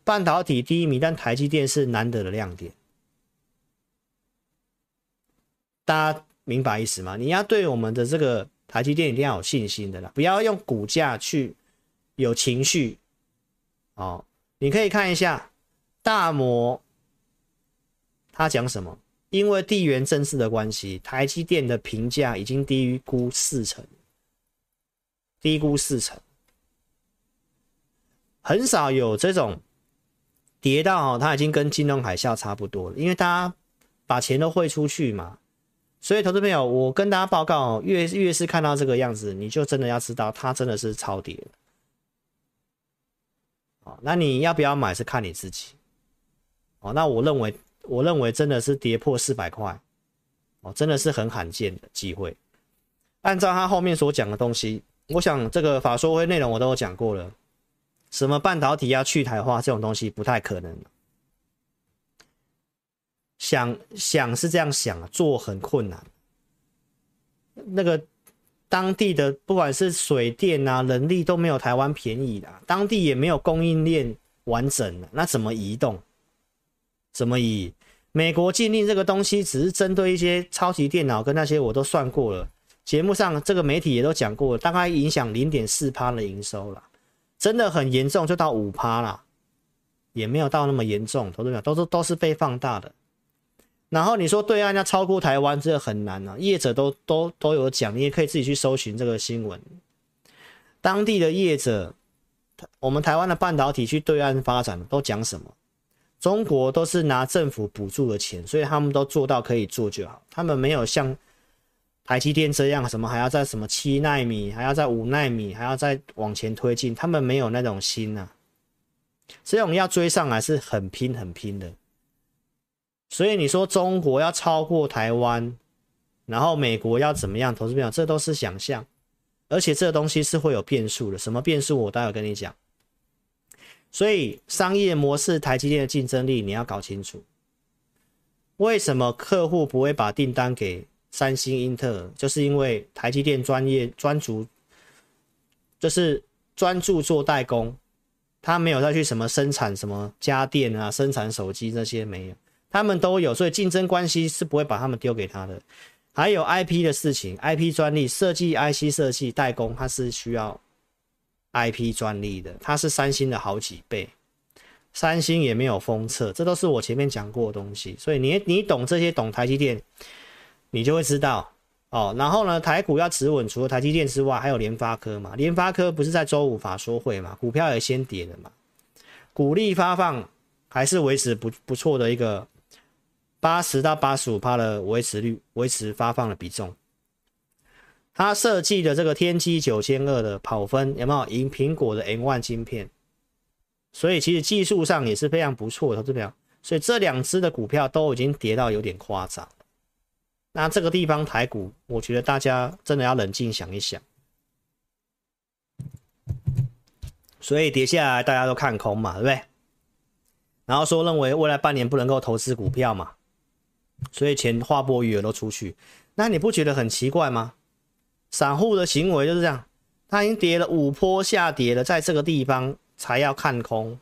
半导体第一名，但台积电是难得的亮点，大家明白意思吗？你要对我们的这个台积电一定要有信心的啦，不要用股价去有情绪哦。你可以看一下大摩。他讲什么？因为地缘政治的关系，台积电的评价已经低于估四成，低估四成，很少有这种跌到哦，它已经跟金融海啸差不多了。因为大家把钱都汇出去嘛，所以投资朋友，我跟大家报告哦，越越是看到这个样子，你就真的要知道它真的是超跌。哦，那你要不要买是看你自己。哦，那我认为。我认为真的是跌破四百块，哦，真的是很罕见的机会。按照他后面所讲的东西，我想这个法说会内容我都有讲过了。什么半导体要去台化这种东西不太可能。想想是这样想，做很困难。那个当地的不管是水电啊、人力都没有台湾便宜的，当地也没有供应链完整的，那怎么移动？怎么移美国禁令这个东西只是针对一些超级电脑跟那些我都算过了，节目上这个媒体也都讲过，大概影响零点四趴的营收了，真的很严重就到五趴了，也没有到那么严重，投资者都是都是被放大的。然后你说对岸要超过台湾，这很难啊，业者都都都有讲，你也可以自己去搜寻这个新闻，当地的业者，我们台湾的半导体去对岸发展都讲什么？中国都是拿政府补助的钱，所以他们都做到可以做就好。他们没有像台积电这样，什么还要在什么七纳米，还要在五纳米，还要再往前推进。他们没有那种心呐啊，这种要追上来是很拼很拼的。所以你说中国要超过台湾，然后美国要怎么样？投资朋友，这都是想象，而且这东西是会有变数的。什么变数？我待会跟你讲。所以商业模式，台积电的竞争力你要搞清楚。为什么客户不会把订单给三星、英特尔？就是因为台积电专业专注，就是专注做代工，他没有再去什么生产什么家电啊、生产手机这些没有，他们都有，所以竞争关系是不会把他们丢给他的。还有 IP 的事情，IP 专利设计、IC 设计、代工，它是需要。IP 专利的，它是三星的好几倍，三星也没有封测，这都是我前面讲过的东西。所以你你懂这些，懂台积电，你就会知道哦。然后呢，台股要止稳，除了台积电之外，还有联发科嘛。联发科不是在周五法说会嘛，股票也先跌了嘛。股利发放还是维持不不错的一个八十到八十五趴的维持率，维持发放的比重。它设计的这个天玑九千二的跑分有没有赢苹果的 M1 芯片？所以其实技术上也是非常不错的，对不对？所以这两只的股票都已经跌到有点夸张。那这个地方台股，我觉得大家真的要冷静想一想。所以跌下来，大家都看空嘛，对不对？然后说认为未来半年不能够投资股票嘛，所以钱划拨余额都出去。那你不觉得很奇怪吗？散户的行为就是这样，他已经跌了五波下跌了，在这个地方才要看空，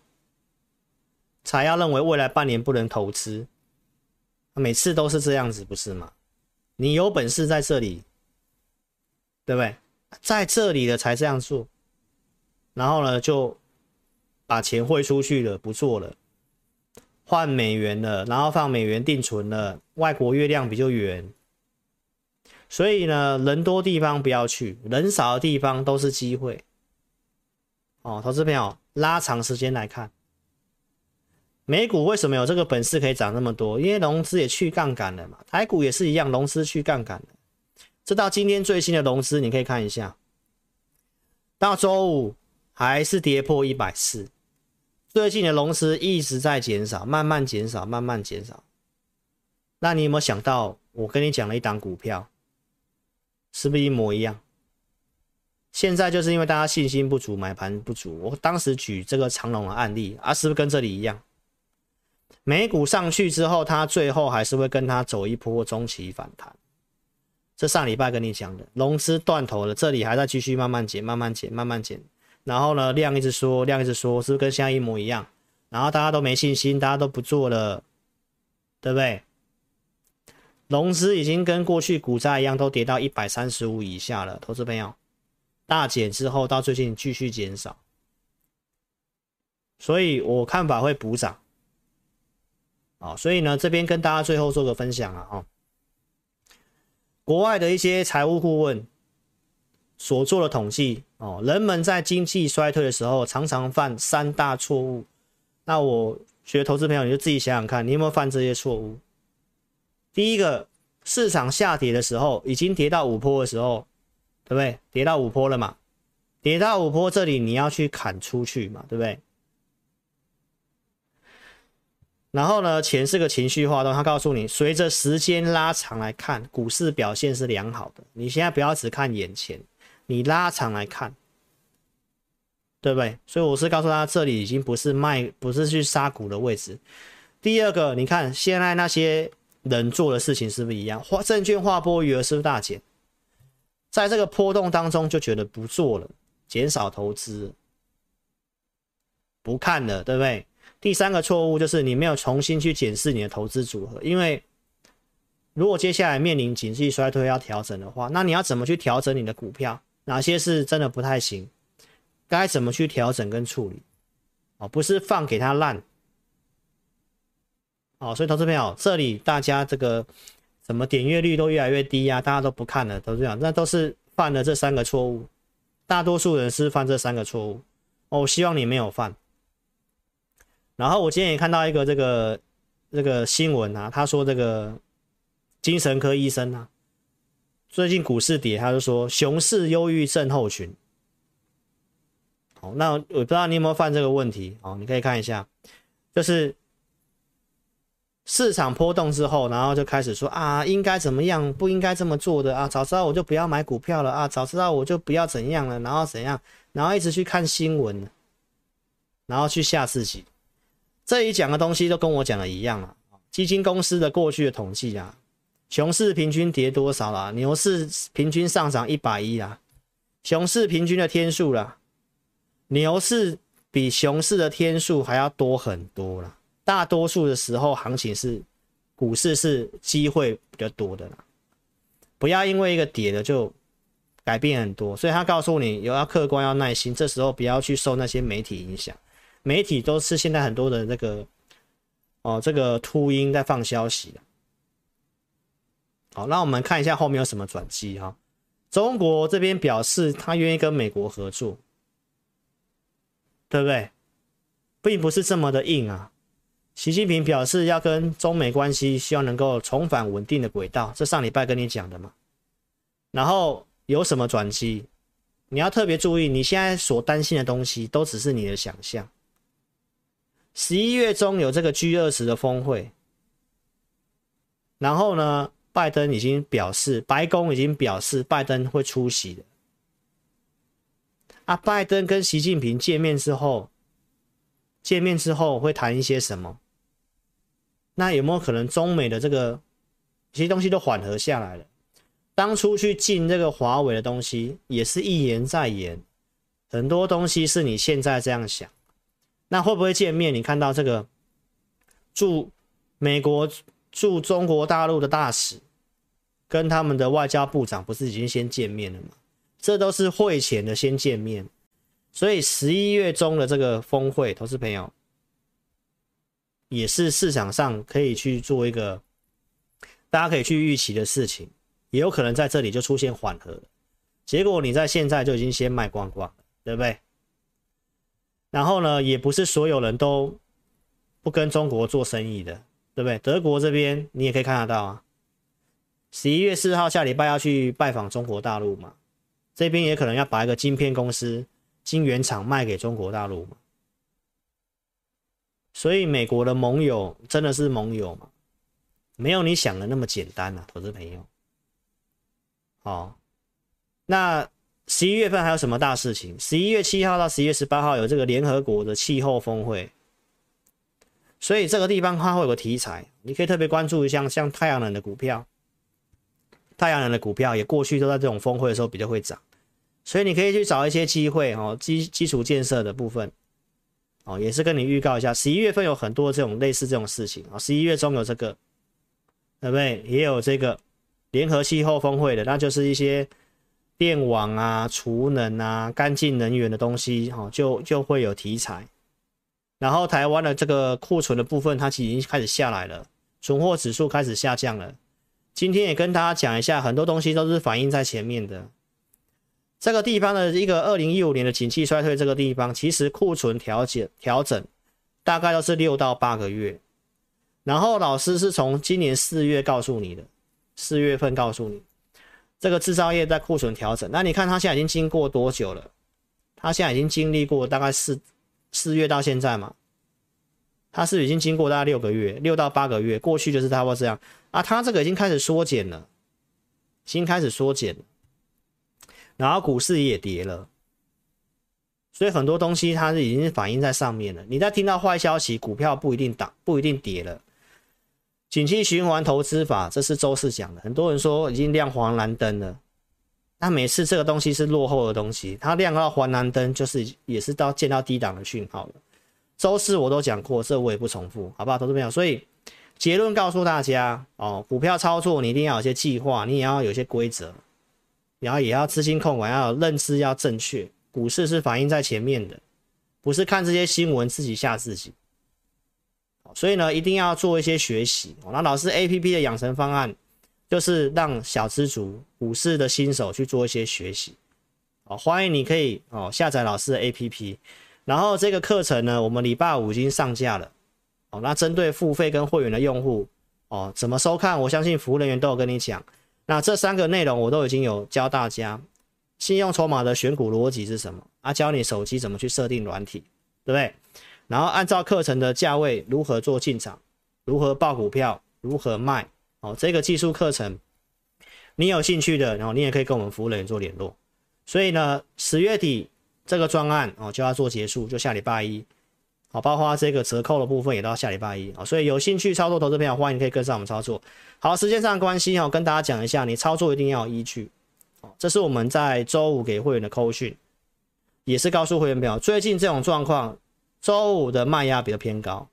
才要认为未来半年不能投资。每次都是这样子，不是吗？你有本事在这里，对不对？在这里的才这样做。然后呢，就把钱汇出去了，不做了，换美元了，然后放美元定存了，外国月亮比较圆，所以呢，人多地方不要去，人少的地方都是机会。哦，投资朋友，拉长时间来看，美股为什么有这个本事可以涨那么多？因为融资也去杠杆了嘛，台股也是一样，融资去杠杆了。这到今天最新的融资，你可以看一下，到周五。还是跌破一百四，最近的融资一直在减少，慢慢减少，慢慢减少。那你有没有想到，我跟你讲了一档股票，是不是一模一样？现在就是因为大家信心不足，买盘不足。我当时举这个长龙的案例啊，是不是跟这里一样？美股上去之后，它最后还是会跟它走一波中期反弹。这上礼拜跟你讲的，融资断头了，这里还在继续慢慢减，慢慢减，慢慢减。然后呢，量一直说，量一直说，是不是跟现在一模一样？然后大家都没信心，大家都不做了，对不对？融资已经跟过去股债一样，都跌到一百三十五以下了。投资朋友，大减之后到最近继续减少，所以我看法会补涨。啊，所以呢，这边跟大家最后做个分享啊，哦，国外的一些财务顾问所做的统计。哦，人们在经济衰退的时候常常犯三大错误。那我学投资朋友你就自己想想看，你有没有犯这些错误？第一个，市场下跌的时候，已经跌到五波的时候，对不对？跌到五波了嘛？跌到五波这里你要去砍出去嘛，对不对？然后呢，钱是个情绪化动，他告诉你，随着时间拉长来看，股市表现是良好的。你现在不要只看眼前。你拉长来看，对不对？所以我是告诉他，这里已经不是卖，不是去杀股的位置。第二个，你看现在那些人做的事情是不是一样？花证券划拨余额是不是大减？在这个波动当中就觉得不做了，减少投资，不看了，对不对？第三个错误就是你没有重新去检视你的投资组合，因为。如果接下来面临经济衰退要调整的话，那你要怎么去调整你的股票？哪些是真的不太行？该怎么去调整跟处理？哦，不是放给它烂。哦，所以投资朋友，这里大家这个什么点阅率都越来越低呀、啊？大家都不看了，都这样，那都是犯了这三个错误。大多数人是犯这三个错误。哦，我希望你没有犯。然后我今天也看到一个这个这个新闻啊，他说这个。精神科医生啊，最近股市跌，他就说熊市忧郁症候群。好，那我不知道你有没有犯这个问题？哦，你可以看一下，就是市场波动之后，然后就开始说啊，应该怎么样，不应该这么做的啊，早知道我就不要买股票了啊，早知道我就不要怎样了，然后怎样，然后一直去看新闻，然后去吓自己。这一讲的东西都跟我讲的一样啊，基金公司的过去的统计啊。熊市平均跌多少啦？牛市平均上涨一百一啦。熊市平均的天数啦，牛市比熊市的天数还要多很多啦。大多数的时候，行情是股市是机会比较多的啦。不要因为一个跌的就改变很多。所以他告诉你，有要客观，要耐心。这时候不要去受那些媒体影响。媒体都是现在很多的这个哦，这个秃鹰在放消息。好，那我们看一下后面有什么转机哈。中国这边表示他愿意跟美国合作，对不对？并不是这么的硬啊。习近平表示要跟中美关系希望能够重返稳定的轨道，这上礼拜跟你讲的嘛。然后有什么转机？你要特别注意，你现在所担心的东西都只是你的想象。十一月中有这个 G 二十的峰会，然后呢，拜登已经表示，白宫已经表示拜登会出席的。啊，拜登跟习近平见面之后，见面之后会谈一些什么？那有没有可能中美的这个其实东西都缓和下来了？当初去禁这个华为的东西，也是一言再言，很多东西是你现在这样想，那会不会见面？你看到这个驻美国驻中国大陆的大使跟他们的外交部长不是已经先见面了吗？这都是会前的先见面，所以十一月中的这个峰会，投资朋友也是市场上可以去做一个大家可以去预期的事情。也有可能在这里就出现缓和，结果你在现在就已经先卖光光了，对不对？然后呢，也不是所有人都不跟中国做生意的，对不对？德国这边你也可以看得到啊，十一月四号下礼拜要去拜访中国大陆嘛，这边也可能要把一个晶片公司、晶圆厂卖给中国大陆嘛，所以美国的盟友真的是盟友嘛？没有你想的那么简单啊，投资朋友。哦，那十一月份还有什么大事情？十一月七号到十一月十八号有这个联合国的气候峰会，所以这个地方它会有个题材，你可以特别关注一下，像太阳能的股票，太阳能的股票也过去都在这种峰会的时候比较会涨，所以你可以去找一些机会哦，基基础建设的部分，哦，也是跟你预告一下，十一月份有很多这种类似这种事情啊，十一月中有这个，对不对？也有这个。联合气候峰会的，那就是一些电网啊、储能啊、干净能源的东西，哈，就就会有题材。然后台湾的这个库存的部分，它其实已经开始下来了，存货指数开始下降了。今天也跟大家讲一下，很多东西都是反映在前面的。这个地方的一个二零一五年的景气衰退，这个地方其实库存调节调整大概都是六到八个月。然后老师是从今年四月告诉你的。四月份告诉你，这个制造业在库存调整。那你看它现在已经经过多久了？它现在已经经历过大概四四月到现在嘛？它是已经经过大概六个月，六到八个月。过去就是差不多这样啊。它这个已经开始缩减了，已经开始缩减，然后股市也跌了，所以很多东西它是已经反映在上面了。你在听到坏消息，股票不一定涨，不一定跌了。景气循环投资法，这是周四讲的。很多人说已经亮黄蓝灯了，那每次这个东西是落后的东西，它亮到黄蓝灯就是也是到见到低档的讯号了。周四我都讲过，这我也不重复，好不好，投资朋友？所以结论告诉大家哦，股票操作你一定要有些计划，你也要有些规则，然后也要资金控管，要有认知要正确。股市是反映在前面的，不是看这些新闻自己吓自己。所以呢，一定要做一些学习。那老师 APP 的养成方案，就是让小资族、股市的新手去做一些学习。哦，欢迎你可以哦下载老师的 APP。然后这个课程呢，我们礼拜五已经上架了。哦，那针对付费跟会员的用户，哦，怎么收看？我相信服务人员都有跟你讲。那这三个内容我都已经有教大家。信用筹码的选股逻辑是什么？啊，教你手机怎么去设定软体，对不对？然后按照课程的价位如何做进场，如何报股票，如何卖哦，这个技术课程，你有兴趣的，然后你也可以跟我们服务人员做联络。所以呢，十月底这个专案哦就要做结束，就下礼拜一，好，包括这个折扣的部分也到下礼拜一啊。所以有兴趣操作投资朋友，欢迎可以跟上我们操作。好，时间上关系哦，跟大家讲一下，你操作一定要有依据哦。这是我们在周五给会员的扣讯，也是告诉会员朋友，最近这种状况。周五的卖压比较偏高，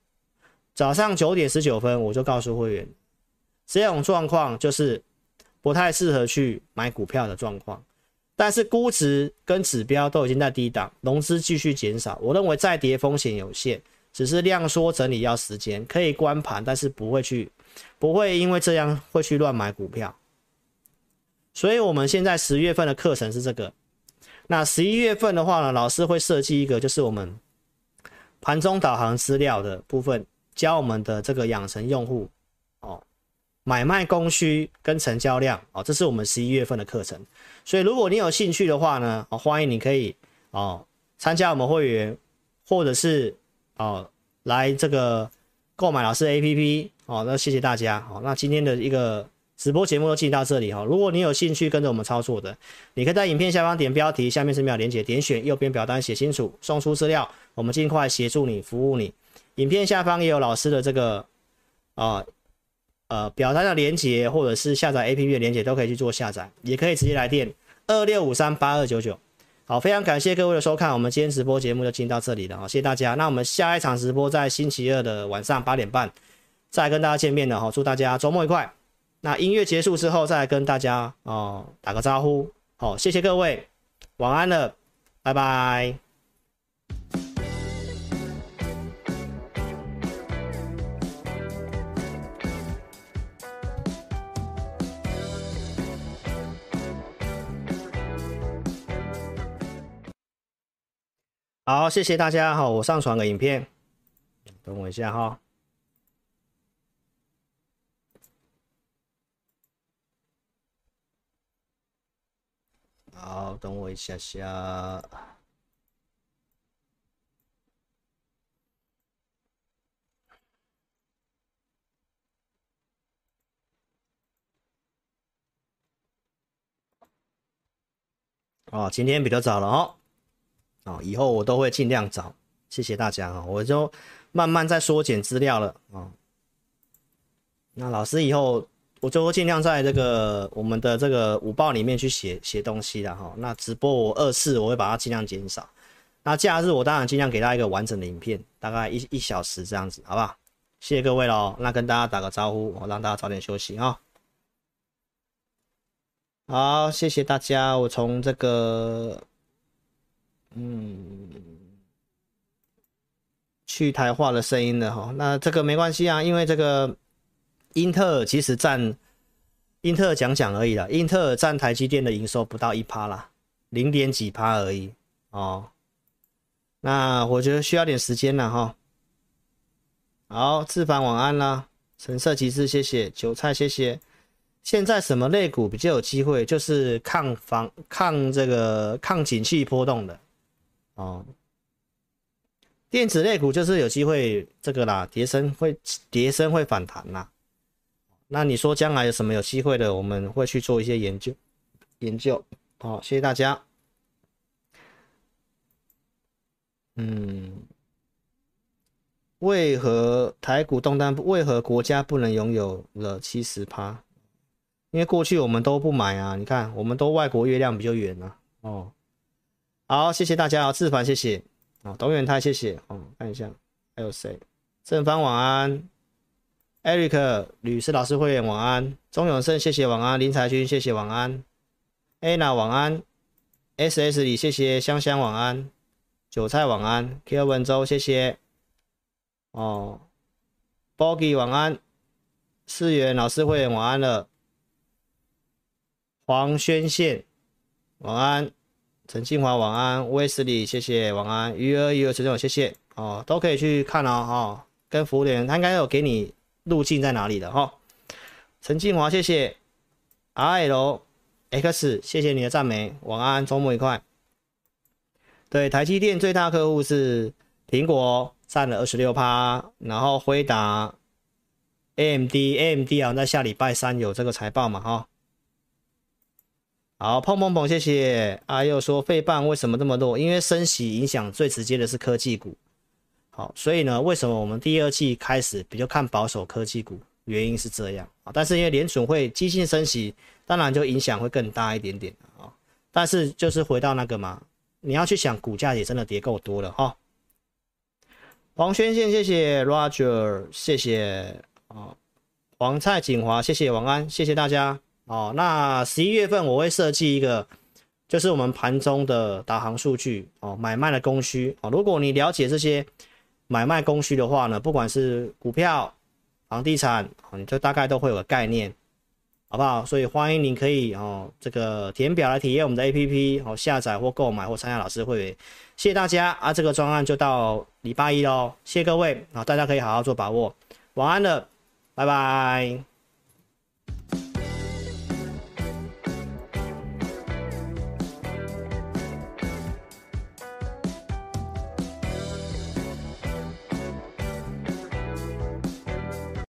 早上九点十九分我就告诉会员，这种状况就是不太适合去买股票的状况。但是估值跟指标都已经在低档，融资继续减少，我认为再跌风险有限，只是量缩整理要时间，可以观盘，但是不会去，不会因为这样会去乱买股票。所以我们现在十月份的课程是这个，那十一月份的话呢，老师会设计一个，就是我们盘中导航资料的部分，教我们的这个养成用户哦，买卖供需跟成交量哦，这是我们十一月份的课程。所以如果你有兴趣的话呢，哦，欢迎你可以哦参加我们会员，或者是哦来这个购买老师 APP 哦。那谢谢大家哦。那今天的一个。直播节目都进行到这里哈，如果你有兴趣跟着我们操作的，你可以在影片下方点标题，下面是秒连接，点选右边表单写清楚，送出资料，我们尽快协助你服务你。影片下方也有老师的这个啊呃表单的连接，或者是下载 APP 的连接都可以去做下载，也可以直接来电二六五三八二九九。好，非常感谢各位的收看，我们今天直播节目就进到这里了哈，谢谢大家。那我们下一场直播在星期二的晚上八点半再跟大家见面了哈，祝大家周末愉快。那音乐结束之后，再跟大家哦打个招呼。好，谢谢各位，晚安了，拜拜。好，谢谢大家。好，我上传个影片，等我一下哈。好，等我一下下。哦，今天比较早了哦。哦，以后我都会尽量早。谢谢大家啊，我就慢慢在缩减资料了啊。那老师以后。我就尽量在这个我们的这个午报里面去写写东西的哈。那直播我二次我会把它尽量减少。那假日我当然尽量给大家一个完整的影片，大概一一小时这样子，好不好？谢谢各位喽。那跟大家打个招呼，我让大家早点休息啊。好，谢谢大家。我从这个嗯去台化的声音了哈。那这个没关系啊，因为这个。英特尔其实占英特尔讲讲而已啦，英特尔占台积电的营收不到一趴啦，零点几趴而已哦。那我觉得需要点时间了哈。好，志凡晚安啦，橙色骑士谢谢，韭菜谢谢。现在什么类股比较有机会？就是抗防抗这个抗景气波动的哦。电子类股就是有机会这个啦，跌升会跌升会反弹啦。那你说将来有什么有机会的，我们会去做一些研究，研究。好，谢谢大家。嗯，为何台股动荡？为何国家不能拥有了七十趴？因为过去我们都不买啊。你看，我们都外国月亮比较圆啊。哦，好，谢谢大家啊，志凡谢谢。哦，董远泰谢谢。哦，看一下还有谁？正方晚安。Eric 吕氏老师会员晚安，钟永胜谢谢晚安，林才军谢谢晚安，Anna 晚安，SS 李谢谢香香晚安，韭菜晚安，Q 文州谢谢，哦，Boggy 晚安，四元老师会员晚安了，黄宣宪晚安，陈庆华晚安，威斯利谢谢晚安，余额余额陈总谢谢，哦，都可以去看哦，哦，跟服务员他应该有给你。路径在哪里的哈？陈静华，谢谢。R L X，谢谢你的赞美。晚安，周末愉快。对，台积电最大客户是苹果，占了二十六趴，然后辉达、A M D，A M D 啊，在下礼拜三有这个财报嘛哈。好，碰碰碰，谢谢。啊，又说费半为什么这么弱？因为升息影响最直接的是科技股。好，所以呢，为什么我们第二季开始比较看保守科技股？原因是这样啊。但是因为联准会激进升息，当然就影响会更大一点点啊。但是就是回到那个嘛，你要去想股价也真的跌够多了哈。黄轩宪，谢谢 Roger，谢谢啊。黄蔡锦华，谢谢晚安，谢谢大家哦。那十一月份我会设计一个就是我们盘中的导航数据哦，买卖的供需哦。如果你了解这些买卖供需的话呢，不管是股票、房地产，你就大概都会有个概念，好不好？所以欢迎您可以哦，这个填表来体验我们的 APP 哦，下载或购买或参加老师会员。谢谢大家啊，这个专案就到礼拜一喽，谢谢各位啊，大家可以好好做把握，晚安了，拜拜。